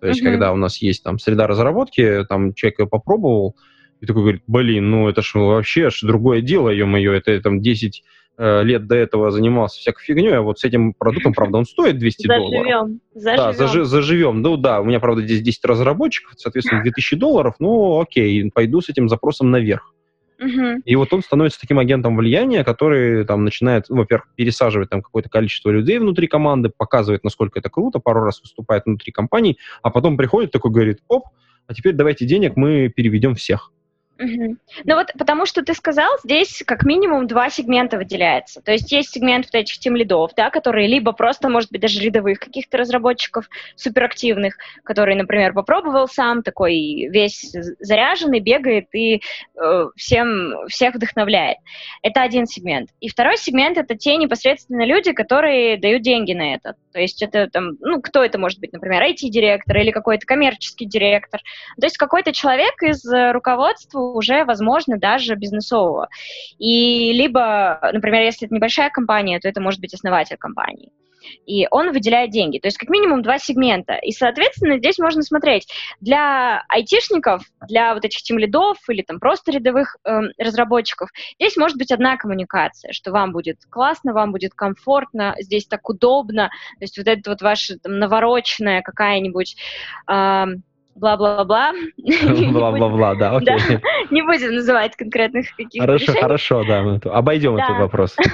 То есть, uh-huh. когда у нас есть там среда разработки, там человек ее попробовал, и такой говорит, блин, ну это ж вообще аж другое дело, ё-моё, это там 10 Э, лет до этого занимался всякой фигней, а вот с этим продуктом, правда, он стоит 200
заживем,
долларов.
Заживем.
Да, зажи, заживем. Ну да, у меня, правда, здесь 10 разработчиков, соответственно, (laughs) 2000 долларов, ну окей, пойду с этим запросом наверх. Угу. И вот он становится таким агентом влияния, который там начинает, ну, во-первых, пересаживать там какое-то количество людей внутри команды, показывает, насколько это круто, пару раз выступает внутри компании, а потом приходит такой, говорит, оп, а теперь давайте денег мы переведем всех.
Угу. Ну вот потому что ты сказал, здесь как минимум два сегмента выделяется. То есть есть сегмент вот этих тем лидов, да, которые либо просто, может быть, даже рядовых каких-то разработчиков суперактивных, который, например, попробовал сам, такой весь заряженный, бегает и э, всем, всех вдохновляет. Это один сегмент. И второй сегмент — это те непосредственно люди, которые дают деньги на это. То есть это там, ну, кто это может быть, например, IT-директор или какой-то коммерческий директор. То есть какой-то человек из руководства уже, возможно, даже бизнесового. И либо, например, если это небольшая компания, то это может быть основатель компании и он выделяет деньги. То есть как минимум два сегмента. И, соответственно, здесь можно смотреть. Для айтишников, для вот этих тимлидов или там просто рядовых э, разработчиков, здесь может быть одна коммуникация, что вам будет классно, вам будет комфортно, здесь так удобно. То есть вот это вот ваша там, навороченная какая-нибудь... Э, бла-бла-бла. (laughs)
Бла-бла-бла, да, окей. (laughs)
Не будем называть конкретных каких-то
Хорошо, хорошо, да, обойдем этот вопрос. (laughs)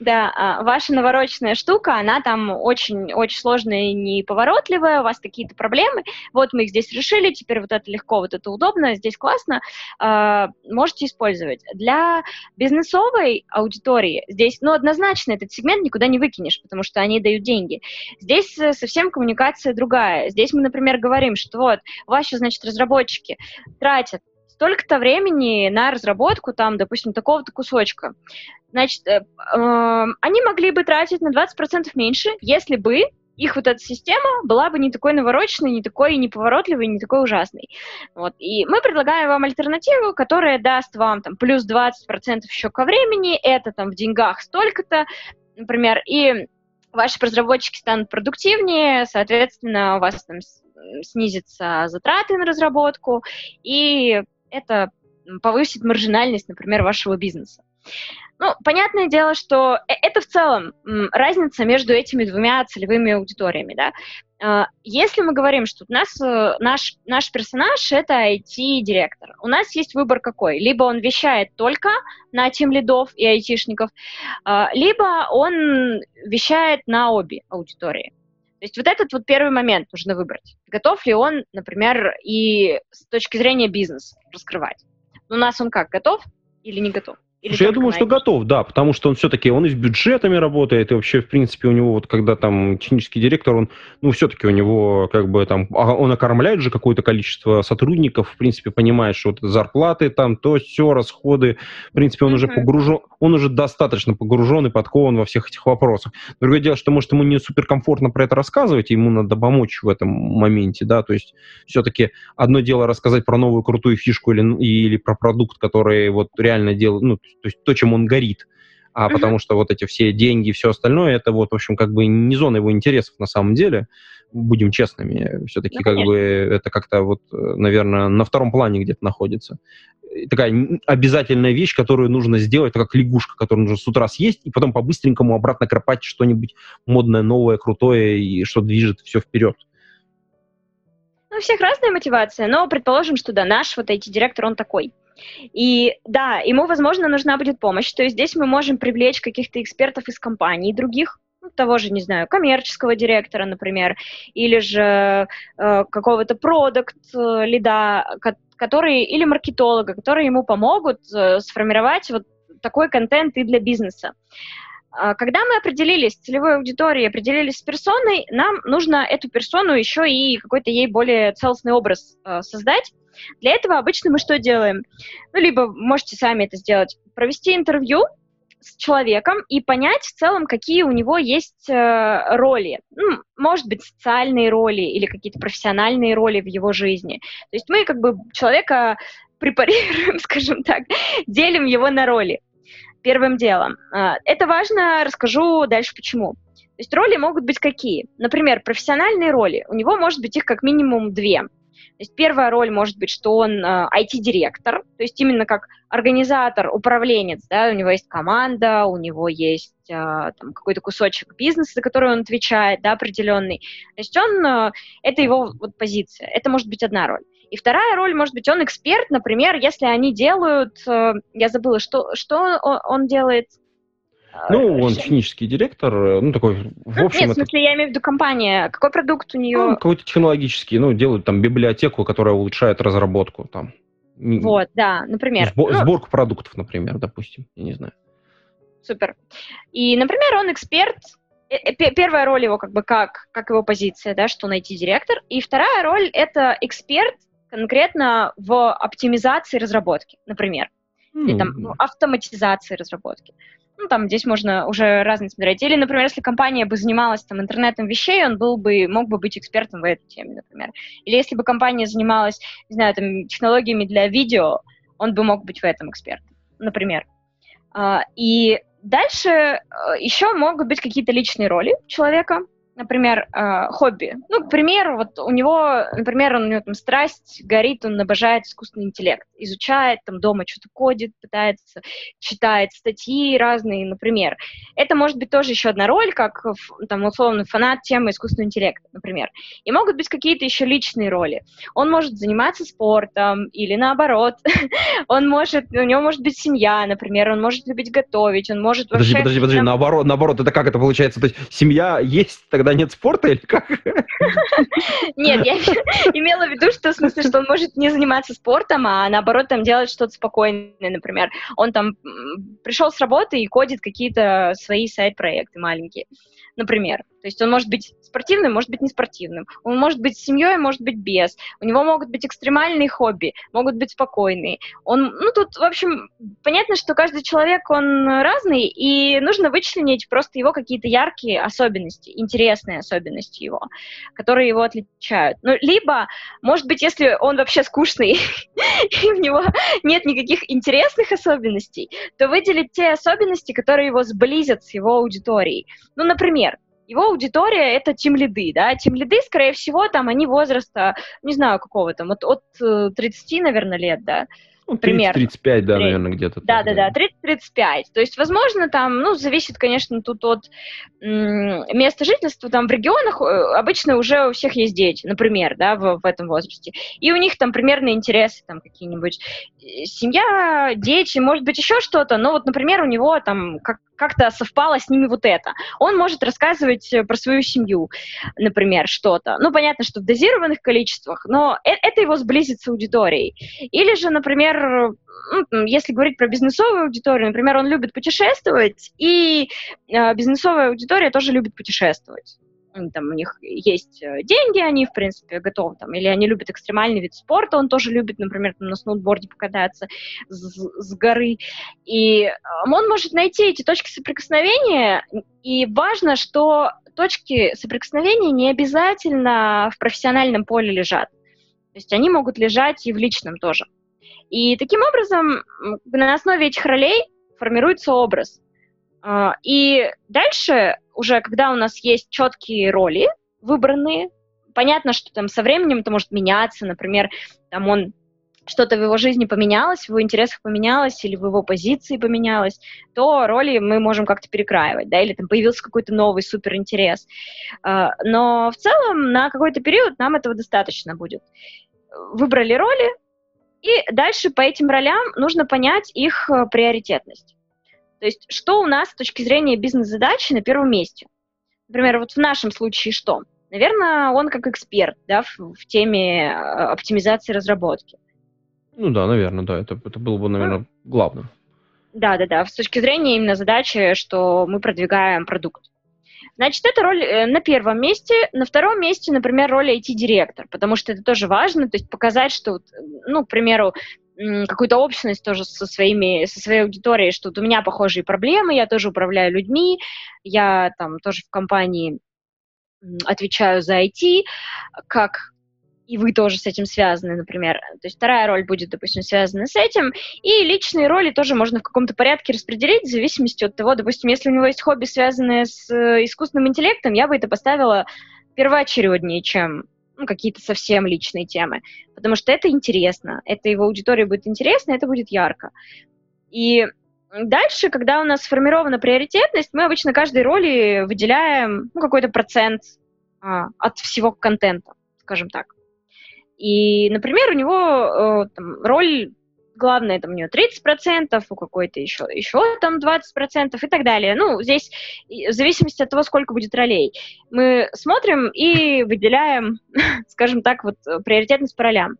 Да, а, ваша навороченная штука, она там очень-очень сложная и неповоротливая, у вас какие-то проблемы, вот мы их здесь решили, теперь вот это легко, вот это удобно, здесь классно, э, можете использовать. Для бизнесовой аудитории здесь, ну, однозначно этот сегмент никуда не выкинешь, потому что они дают деньги. Здесь э, совсем коммуникация другая. Здесь мы, например, говорим, что вот ваши, значит, разработчики тратят столько-то времени на разработку, там, допустим, такого-то кусочка. Значит, э, э, они могли бы тратить на 20% меньше, если бы их вот эта система была бы не такой навороченной, не такой неповоротливой, не такой ужасной. Вот. И мы предлагаем вам альтернативу, которая даст вам там плюс 20% еще ко времени, это там в деньгах столько-то, например, и ваши разработчики станут продуктивнее, соответственно, у вас там снизятся затраты на разработку, и это повысит маржинальность, например, вашего бизнеса. Ну, понятное дело, что э, это в целом разница между этими двумя целевыми аудиториями, да. А, если мы говорим, что у нас э, наш, наш персонаж — это IT-директор, у нас есть выбор какой? Либо он вещает только на тем лидов и айтишников, а, либо он вещает на обе аудитории. То есть вот этот вот первый момент нужно выбрать. Готов ли он, например, и с точки зрения бизнеса раскрывать? У нас он как, готов или не готов?
Или Слушай, я думаю, что готов, да, потому что он все-таки, он и с бюджетами работает, и вообще, в принципе, у него вот, когда там технический директор, он, ну, все-таки у него, как бы, там, а, он окормляет же какое-то количество сотрудников, в принципе, понимает, что вот зарплаты там, то, все, расходы, в принципе, он mm-hmm. уже погружен, он уже достаточно погружен и подкован во всех этих вопросах. Другое дело, что, может, ему не суперкомфортно про это рассказывать, ему надо помочь в этом моменте, да, то есть все-таки одно дело рассказать про новую крутую фишку или, или про продукт, который вот реально делает, ну, то есть то, чем он горит. А uh-huh. потому что вот эти все деньги и все остальное, это вот, в общем, как бы не зона его интересов на самом деле. Будем честными, все-таки ну, как бы это как-то вот, наверное, на втором плане где-то находится. такая обязательная вещь, которую нужно сделать, это как лягушка, которую нужно с утра съесть, и потом по-быстренькому обратно кропать что-нибудь модное, новое, крутое, и что движет все вперед.
У всех разная мотивация, но предположим, что да, наш вот IT-директор, он такой. И да, ему, возможно, нужна будет помощь. То есть здесь мы можем привлечь каких-то экспертов из компаний других, ну, того же, не знаю, коммерческого директора, например, или же э, какого-то продукт э, лида, которые, или маркетолога, которые ему помогут э, сформировать вот такой контент и для бизнеса. А, когда мы определились с целевой аудиторией, определились с персоной, нам нужно эту персону еще и какой-то ей более целостный образ э, создать. Для этого обычно мы что делаем? Ну, либо можете сами это сделать. Провести интервью с человеком и понять в целом, какие у него есть э, роли. Ну, может быть, социальные роли или какие-то профессиональные роли в его жизни. То есть мы как бы человека препарируем, (laughs) скажем так, делим его на роли. Первым делом. Э, это важно, расскажу дальше почему. То есть роли могут быть какие? Например, профессиональные роли. У него может быть их как минимум две. То есть первая роль может быть, что он IT-директор, то есть именно как организатор, управленец, да, у него есть команда, у него есть э, там, какой-то кусочек бизнеса, за который он отвечает, да, определенный. То есть он, это его вот, позиция, это может быть одна роль. И вторая роль, может быть, он эксперт, например, если они делают, э, я забыла, что, что он делает,
ну, он технический директор, э, ну, такой, в
ну,
общем...
Нет, в смысле, это... я имею в виду компания. Какой продукт у нее?
Ну, какой-то технологический, ну, делают там библиотеку, которая улучшает разработку, там.
Вот, да, например.
Сбор, ну, сборку продуктов, например, допустим, я не знаю.
Супер. И, например, он эксперт, э, э, первая роль его как бы как, как его позиция, да, что найти директор, и вторая роль это эксперт конкретно в оптимизации разработки, например, mm. или там ну, автоматизации разработки. Ну, там здесь можно уже разные смотреть. Или, например, если компания бы занималась там интернетом вещей, он был бы, мог бы быть экспертом в этой теме, например. Или если бы компания занималась, не знаю, там, технологиями для видео, он бы мог быть в этом экспертом, например. А, и дальше э, еще могут быть какие-то личные роли человека, например, э, хобби. Ну, к примеру, вот у него, например, у него там страсть горит, он обожает искусственный интеллект, изучает, там дома что-то кодит, пытается, читает статьи разные, например. Это может быть тоже еще одна роль, как там условно фанат темы искусственного интеллекта, например. И могут быть какие-то еще личные роли. Он может заниматься спортом или наоборот. (laughs) он может, у него может быть семья, например, он может любить готовить, он может
подожди, вообще... Подожди, подожди, наоборот, наоборот, это как это получается? То есть семья есть, тогда когда нет спорта или как?
Нет, я (laughs) имела в виду, что в смысле, что он может не заниматься спортом, а наоборот там делать что-то спокойное, например. Он там пришел с работы и кодит какие-то свои сайт-проекты маленькие например. То есть он может быть спортивным, может быть не спортивным. Он может быть с семьей, может быть без. У него могут быть экстремальные хобби, могут быть спокойные. Он, ну тут, в общем, понятно, что каждый человек, он разный, и нужно вычленить просто его какие-то яркие особенности, интересные особенности его, которые его отличают. Ну, либо, может быть, если он вообще скучный, (laughs) и у него нет никаких интересных особенностей, то выделить те особенности, которые его сблизят с его аудиторией. Ну, например, его аудитория это тим лиды, да, тим лиды, скорее всего, там они возраста, не знаю какого там, от, от 30, э, наверное, лет, да,
ну, 30-35, да, наверное, где-то.
Да, да, да, 30-35. То есть, возможно, там, ну, зависит, конечно, тут от места жительства. Там в регионах э, обычно уже у всех есть дети, например, да, в, в этом возрасте. И у них там примерно интересы там какие-нибудь. Э, семья, дети, может быть, еще что-то. Но вот, например, у него там как как-то совпало с ними вот это. Он может рассказывать э, про свою семью, например, что-то. Ну, понятно, что в дозированных количествах, но это его сблизит с аудиторией. Или же, например, ну, если говорить про бизнесовую аудиторию, например, он любит путешествовать, и э, бизнесовая аудитория тоже любит путешествовать там у них есть э, деньги, они, в принципе, готовы, там, или они любят экстремальный вид спорта, он тоже любит, например, там, на сноуборде покататься с, с горы, и он может найти эти точки соприкосновения, и важно, что точки соприкосновения не обязательно в профессиональном поле лежат, то есть они могут лежать и в личном тоже. И таким образом на основе этих ролей формируется образ. А, и дальше, уже когда у нас есть четкие роли выбранные, понятно, что там со временем это может меняться, например, там он что-то в его жизни поменялось, в его интересах поменялось или в его позиции поменялось, то роли мы можем как-то перекраивать, да, или там появился какой-то новый суперинтерес. А, но в целом на какой-то период нам этого достаточно будет. Выбрали роли, и дальше по этим ролям нужно понять их э, приоритетность. То есть что у нас с точки зрения бизнес-задачи на первом месте? Например, вот в нашем случае что? Наверное, он как эксперт да, в, в теме э, оптимизации разработки.
Ну да, наверное, да, это, это было бы, наверное, ну, главным.
Да, да, да, с точки зрения именно задачи, что мы продвигаем продукт. Значит, это роль э, на первом месте. На втором месте, например, роль IT-директор, потому что это тоже важно, то есть показать, что, ну, к примеру, какую-то общность тоже со, своими, со своей аудиторией, что вот у меня похожие проблемы, я тоже управляю людьми, я там тоже в компании отвечаю за IT, как и вы тоже с этим связаны, например. То есть вторая роль будет, допустим, связана с этим. И личные роли тоже можно в каком-то порядке распределить в зависимости от того, допустим, если у него есть хобби, связанное с э, искусственным интеллектом, я бы это поставила первоочереднее, чем ну, какие-то совсем личные темы. Потому что это интересно, это его аудитории будет интересно, это будет ярко. И дальше, когда у нас сформирована приоритетность, мы обычно каждой роли выделяем ну, какой-то процент а, от всего контента, скажем так. И, например, у него э, там, роль главная там у нее 30%, у какой-то еще, еще там 20% и так далее. Ну, здесь в зависимости от того, сколько будет ролей. Мы смотрим и выделяем, (laughs) скажем так, вот приоритетность по ролям.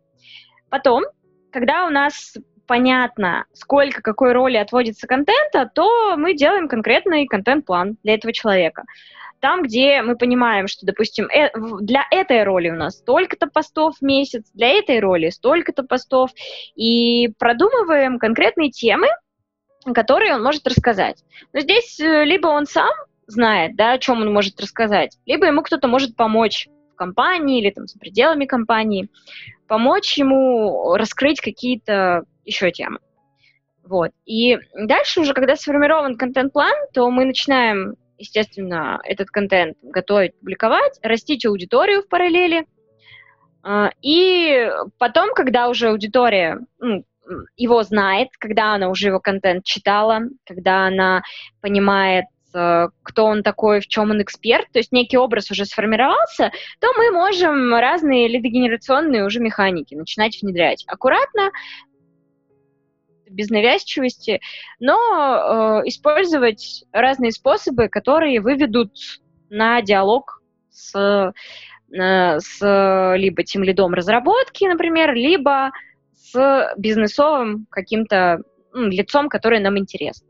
Потом, когда у нас понятно, сколько какой роли отводится контента, то мы делаем конкретный контент-план для этого человека там, где мы понимаем, что, допустим, э, для этой роли у нас столько-то постов в месяц, для этой роли столько-то постов, и продумываем конкретные темы, которые он может рассказать. Но здесь э, либо он сам знает, да, о чем он может рассказать, либо ему кто-то может помочь в компании или там за пределами компании, помочь ему раскрыть какие-то еще темы. Вот. И дальше уже, когда сформирован контент-план, то мы начинаем естественно, этот контент готовить, публиковать, растить аудиторию в параллели. А, и потом, когда уже аудитория ну, его знает, когда она уже его контент читала, когда она понимает, э, кто он такой, в чем он эксперт, то есть некий образ уже сформировался, то мы можем разные лидогенерационные уже механики начинать внедрять аккуратно, без навязчивости, но э, использовать разные способы, которые выведут на диалог с, э, с либо тем лидом разработки, например, либо с бизнесовым каким-то лицом, которое нам интересно.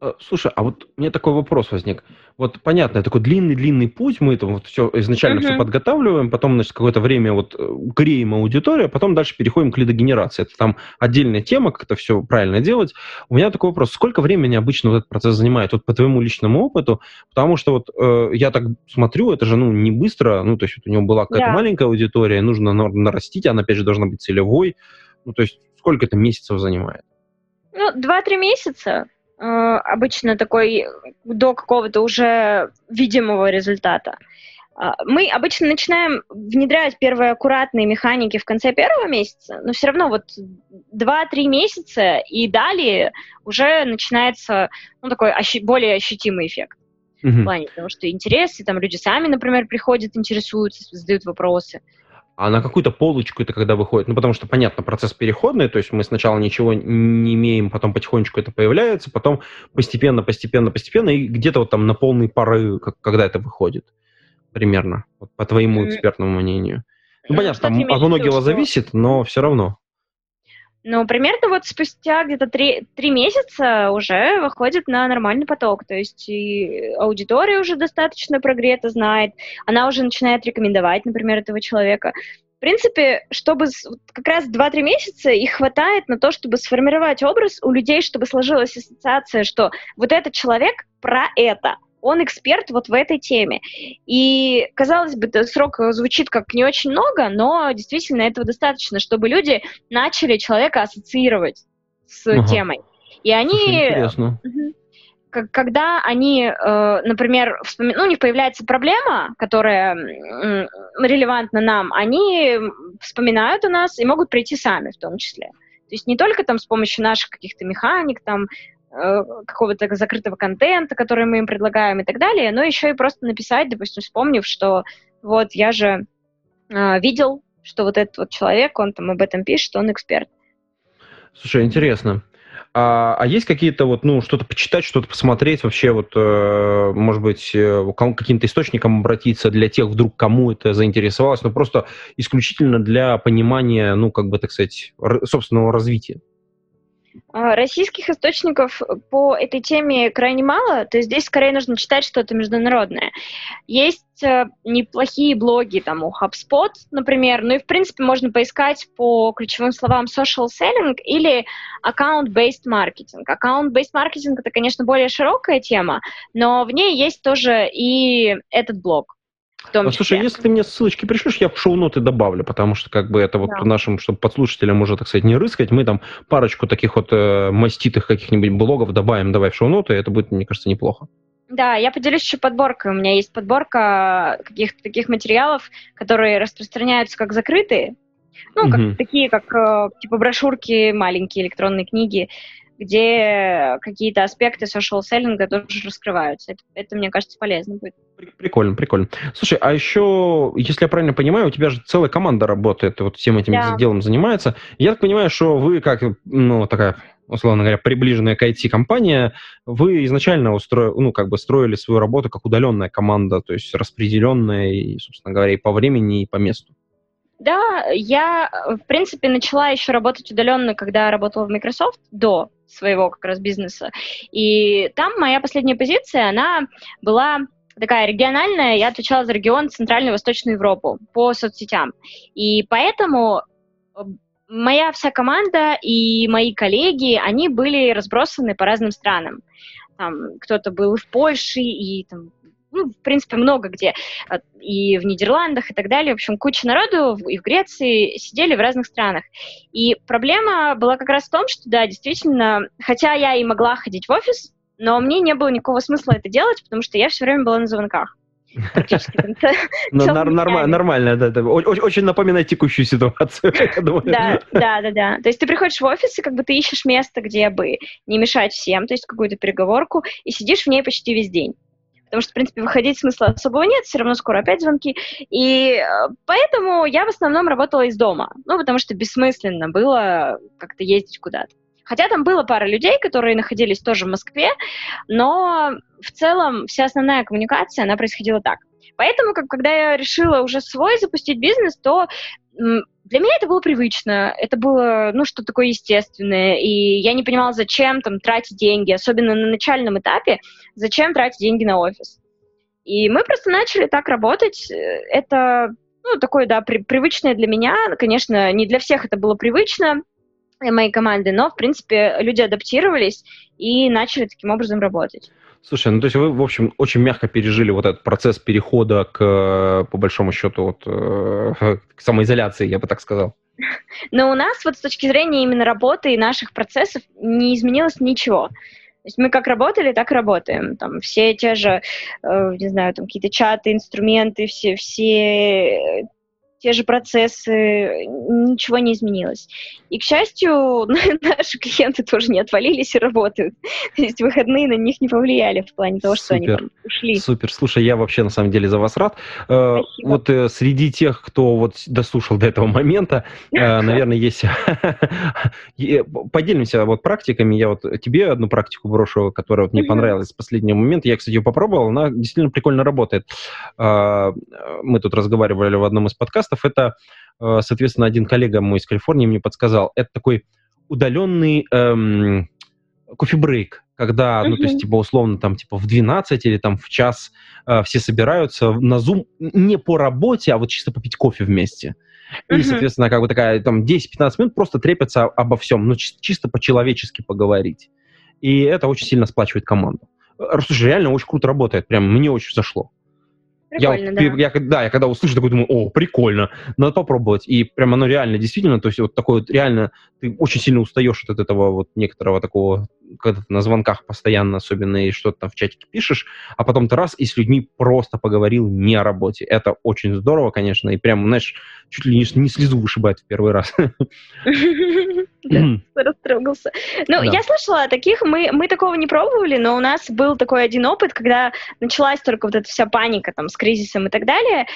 Э, слушай, а вот у меня такой вопрос возник. Вот понятно, такой длинный-длинный путь, мы это вот все изначально uh-huh. все подготавливаем, потом, значит, какое-то время вот э, греем аудиторию, а потом дальше переходим к лидогенерации. Это там отдельная тема, как это все правильно делать. У меня такой вопрос, сколько времени обычно вот этот процесс занимает, вот по твоему личному опыту? Потому что вот э, я так смотрю, это же, ну, не быстро, ну, то есть вот у него была какая-то yeah. маленькая аудитория, нужно нарастить, она, опять же, должна быть целевой. Ну, то есть сколько это месяцев занимает?
Ну, два-три месяца обычно такой до какого-то уже видимого результата. А, мы обычно начинаем внедрять первые аккуратные механики в конце первого месяца, но все равно вот 2-3 месяца и далее уже начинается ну, такой ощу- более ощутимый эффект. Mm-hmm. В плане, потому что интересы, там люди сами, например, приходят, интересуются, задают вопросы
а на какую-то полочку это когда выходит? Ну, потому что, понятно, процесс переходный, то есть мы сначала ничего не имеем, потом потихонечку это появляется, потом постепенно, постепенно, постепенно, и где-то вот там на полной пары, как, когда это выходит примерно, вот, по твоему экспертному мнению. Ну, понятно, там от многого зависит, но все равно.
Ну, примерно вот спустя где-то три, три месяца уже выходит на нормальный поток. То есть и аудитория уже достаточно прогрета, знает. Она уже начинает рекомендовать, например, этого человека. В принципе, чтобы как раз 2-3 месяца их хватает на то, чтобы сформировать образ у людей, чтобы сложилась ассоциация, что вот этот человек про это он эксперт вот в этой теме. И, казалось бы, срок звучит как не очень много, но действительно этого достаточно, чтобы люди начали человека ассоциировать с ага. темой. И они... когда они, э, например, вспоми... ну, у них появляется проблема, которая релевантна нам, они вспоминают о нас и могут прийти сами в том числе. То есть не только там с помощью наших каких-то механик, там, какого-то закрытого контента, который мы им предлагаем и так далее, но еще и просто написать, допустим, вспомнив, что вот я же э, видел, что вот этот вот человек, он там об этом пишет, он эксперт.
Слушай, интересно. А, а есть какие-то вот, ну, что-то почитать, что-то посмотреть, вообще вот, э, может быть, э, к каким-то источникам обратиться для тех, вдруг кому это заинтересовалось, но просто исключительно для понимания, ну, как бы, так сказать, собственного развития?
А, российских источников по этой теме крайне мало, то есть здесь скорее нужно читать что-то международное. Есть э, неплохие блоги там у HubSpot, например, ну и в принципе можно поискать по ключевым словам social selling или account-based marketing. Account-based marketing это, конечно, более широкая тема, но в ней есть тоже и этот блог
в том числе. Слушай, если ты мне ссылочки пришлешь, я в шоу-ноты добавлю, потому что как бы это вот да. нашим, чтобы подслушателям уже, так сказать, не рыскать, мы там парочку таких вот э, маститых каких-нибудь блогов добавим, давай в шоу-ноты, это будет, мне кажется, неплохо.
Да, я поделюсь еще подборкой. У меня есть подборка каких-то таких материалов, которые распространяются как закрытые, ну, как, угу. такие, как э, типа брошюрки, маленькие электронные книги, где какие-то аспекты social selling тоже раскрываются. Это, это, мне кажется, полезно будет.
Прикольно, прикольно. Слушай, а еще, если я правильно понимаю, у тебя же целая команда работает, вот всем этим да. делом занимается. Я так понимаю, что вы как, ну, такая, условно говоря, приближенная к IT-компания, вы изначально устроили, ну, как бы строили свою работу как удаленная команда, то есть распределенная, и, собственно говоря, и по времени, и по месту.
Да, я, в принципе, начала еще работать удаленно, когда работала в Microsoft, до своего как раз бизнеса. И там моя последняя позиция, она была такая региональная, я отвечала за регион Центральную и Восточную Европу по соцсетям. И поэтому э, моя вся команда и мои коллеги, они были разбросаны по разным странам. Там кто-то был в Польше, и там, ну, в принципе, много где, э, и в Нидерландах и так далее. В общем, куча народу и в Греции сидели в разных странах. И проблема была как раз в том, что, да, действительно, хотя я и могла ходить в офис, но мне не было никакого смысла это делать, потому что я все время была на звонках. (laughs)
Ну, нормально, да, очень напоминает текущую ситуацию, (laughs)
Да, да, да, да. То есть ты приходишь в офис, и как бы ты ищешь место, где бы не мешать всем, то есть какую-то переговорку, и сидишь в ней почти весь день. Потому что, в принципе, выходить смысла особого нет, все равно скоро опять звонки. И э, поэтому я в основном работала из дома. Ну, потому что бессмысленно было как-то ездить куда-то. Хотя там было пара людей, которые находились тоже в Москве, но в целом вся основная коммуникация, она происходила так. Поэтому, как, когда я решила уже свой запустить бизнес, то для меня это было привычно, это было, ну, что такое естественное, и я не понимала, зачем там тратить деньги, особенно на начальном этапе, зачем тратить деньги на офис. И мы просто начали так работать. Это, ну, такое, да, при, привычное для меня. Конечно, не для всех это было привычно, моей команды, но, в принципе, люди адаптировались и начали таким образом работать.
Слушай, ну то есть вы, в общем, очень мягко пережили вот этот процесс перехода к, по большому счету, вот, э, (laughs) к самоизоляции, я бы так сказал.
Но у нас вот с точки зрения именно работы и наших процессов не изменилось ничего. То есть мы как работали, так и работаем. Там все те же, э, не знаю, там какие-то чаты, инструменты, все, все те же процессы, ничего не изменилось. И, к счастью, (laughs) наши клиенты тоже не отвалились и работают. То есть выходные на них не повлияли в плане того, что Супер. они ушли.
Супер. Слушай, я вообще на самом деле за вас рад. Э, Спасибо. Вот э, среди тех, кто вот дослушал до этого момента, э, (laughs) наверное, есть... (laughs) Поделимся вот практиками. Я вот тебе одну практику брошу, которая мне понравилась с последнего момента. Я, кстати, ее попробовал. Она действительно прикольно работает. Мы тут разговаривали в одном из подкастов это, соответственно, один коллега мой из Калифорнии мне подсказал, это такой удаленный эм, кофе-брейк, когда, uh-huh. ну, то есть, типа, условно, там, типа, в 12 или там в час э, все собираются на Zoom не по работе, а вот чисто попить кофе вместе. И, uh-huh. соответственно, как бы такая, там, 10-15 минут просто трепятся обо всем, ну, чисто, чисто по-человечески поговорить. И это очень сильно сплачивает команду. Слушай, реально очень круто работает, прям мне очень зашло.
Прикольно,
я,
да.
Я, да, я когда услышу, такой думаю, о, прикольно, надо попробовать. И прям оно реально, действительно, то есть вот такое вот реально, ты очень сильно устаешь от этого вот некоторого такого, когда ты на звонках постоянно, особенно и что-то там в чатике пишешь, а потом ты раз и с людьми просто поговорил не о работе. Это очень здорово, конечно, и прям, знаешь, чуть ли не, не слезу вышибает в первый раз. (laughs)
растрогался. Ну, я слышала таких, мы, мы такого не пробовали, но у нас был такой один опыт, когда началась только вот эта вся паника там с кризисом и так далее,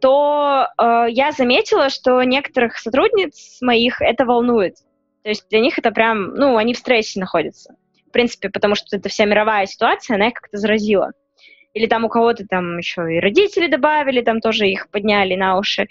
то э, я заметила, что некоторых сотрудниц моих это волнует. То есть для них это прям, ну, они в стрессе находятся. В принципе, потому что эта вся мировая ситуация, она их как-то заразила. Или там у кого-то там еще и родители добавили, там тоже их подняли на уши.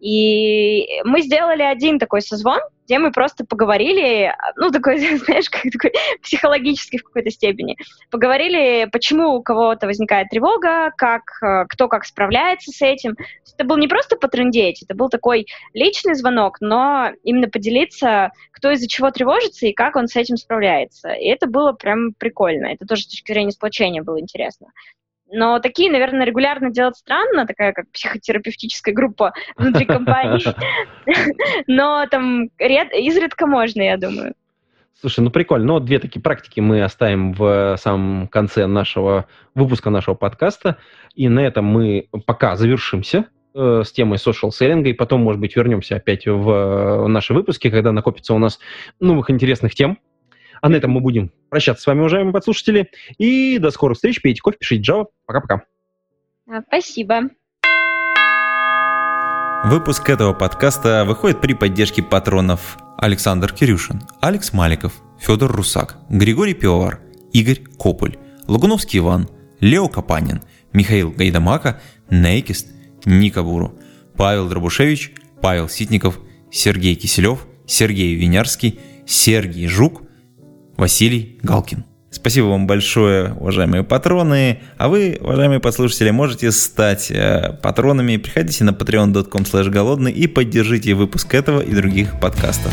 И мы сделали один такой созвон, где мы просто поговорили, ну, такой, (laughs) знаешь, как такой психологический в какой-то степени. Поговорили, почему у кого-то возникает тревога, как, кто как справляется с этим. Это был не просто потрындеть, это был такой личный звонок, но именно поделиться, кто из-за чего тревожится и как он с этим справляется. И это было прям прикольно. Это тоже с точки зрения сплочения было интересно. Но такие, наверное, регулярно делать странно, такая как психотерапевтическая группа внутри компании. (laughs) Но там изредка можно, я думаю.
Слушай, ну прикольно. Ну, вот две такие практики мы оставим в самом конце нашего выпуска нашего подкаста. И на этом мы пока завершимся э, с темой social selling, и потом, может быть, вернемся опять в наши выпуски, когда накопится у нас новых интересных тем. А на этом мы будем прощаться с вами, уважаемые подслушатели. И до скорых встреч. Пейте кофе, пишите Java. Пока-пока.
Спасибо.
Выпуск этого подкаста выходит при поддержке патронов Александр Кирюшин, Алекс Маликов, Федор Русак, Григорий Пивовар, Игорь Кополь, Лагуновский Иван, Лео Капанин, Михаил Гайдамака, Нейкист, Ника Буру, Павел Дробушевич, Павел Ситников, Сергей Киселев, Сергей Винярский, Сергей Жук, Василий Галкин. Спасибо вам большое, уважаемые патроны. А вы, уважаемые послушатели, можете стать э, патронами. Приходите на patreon.com голодный и поддержите выпуск этого и других подкастов.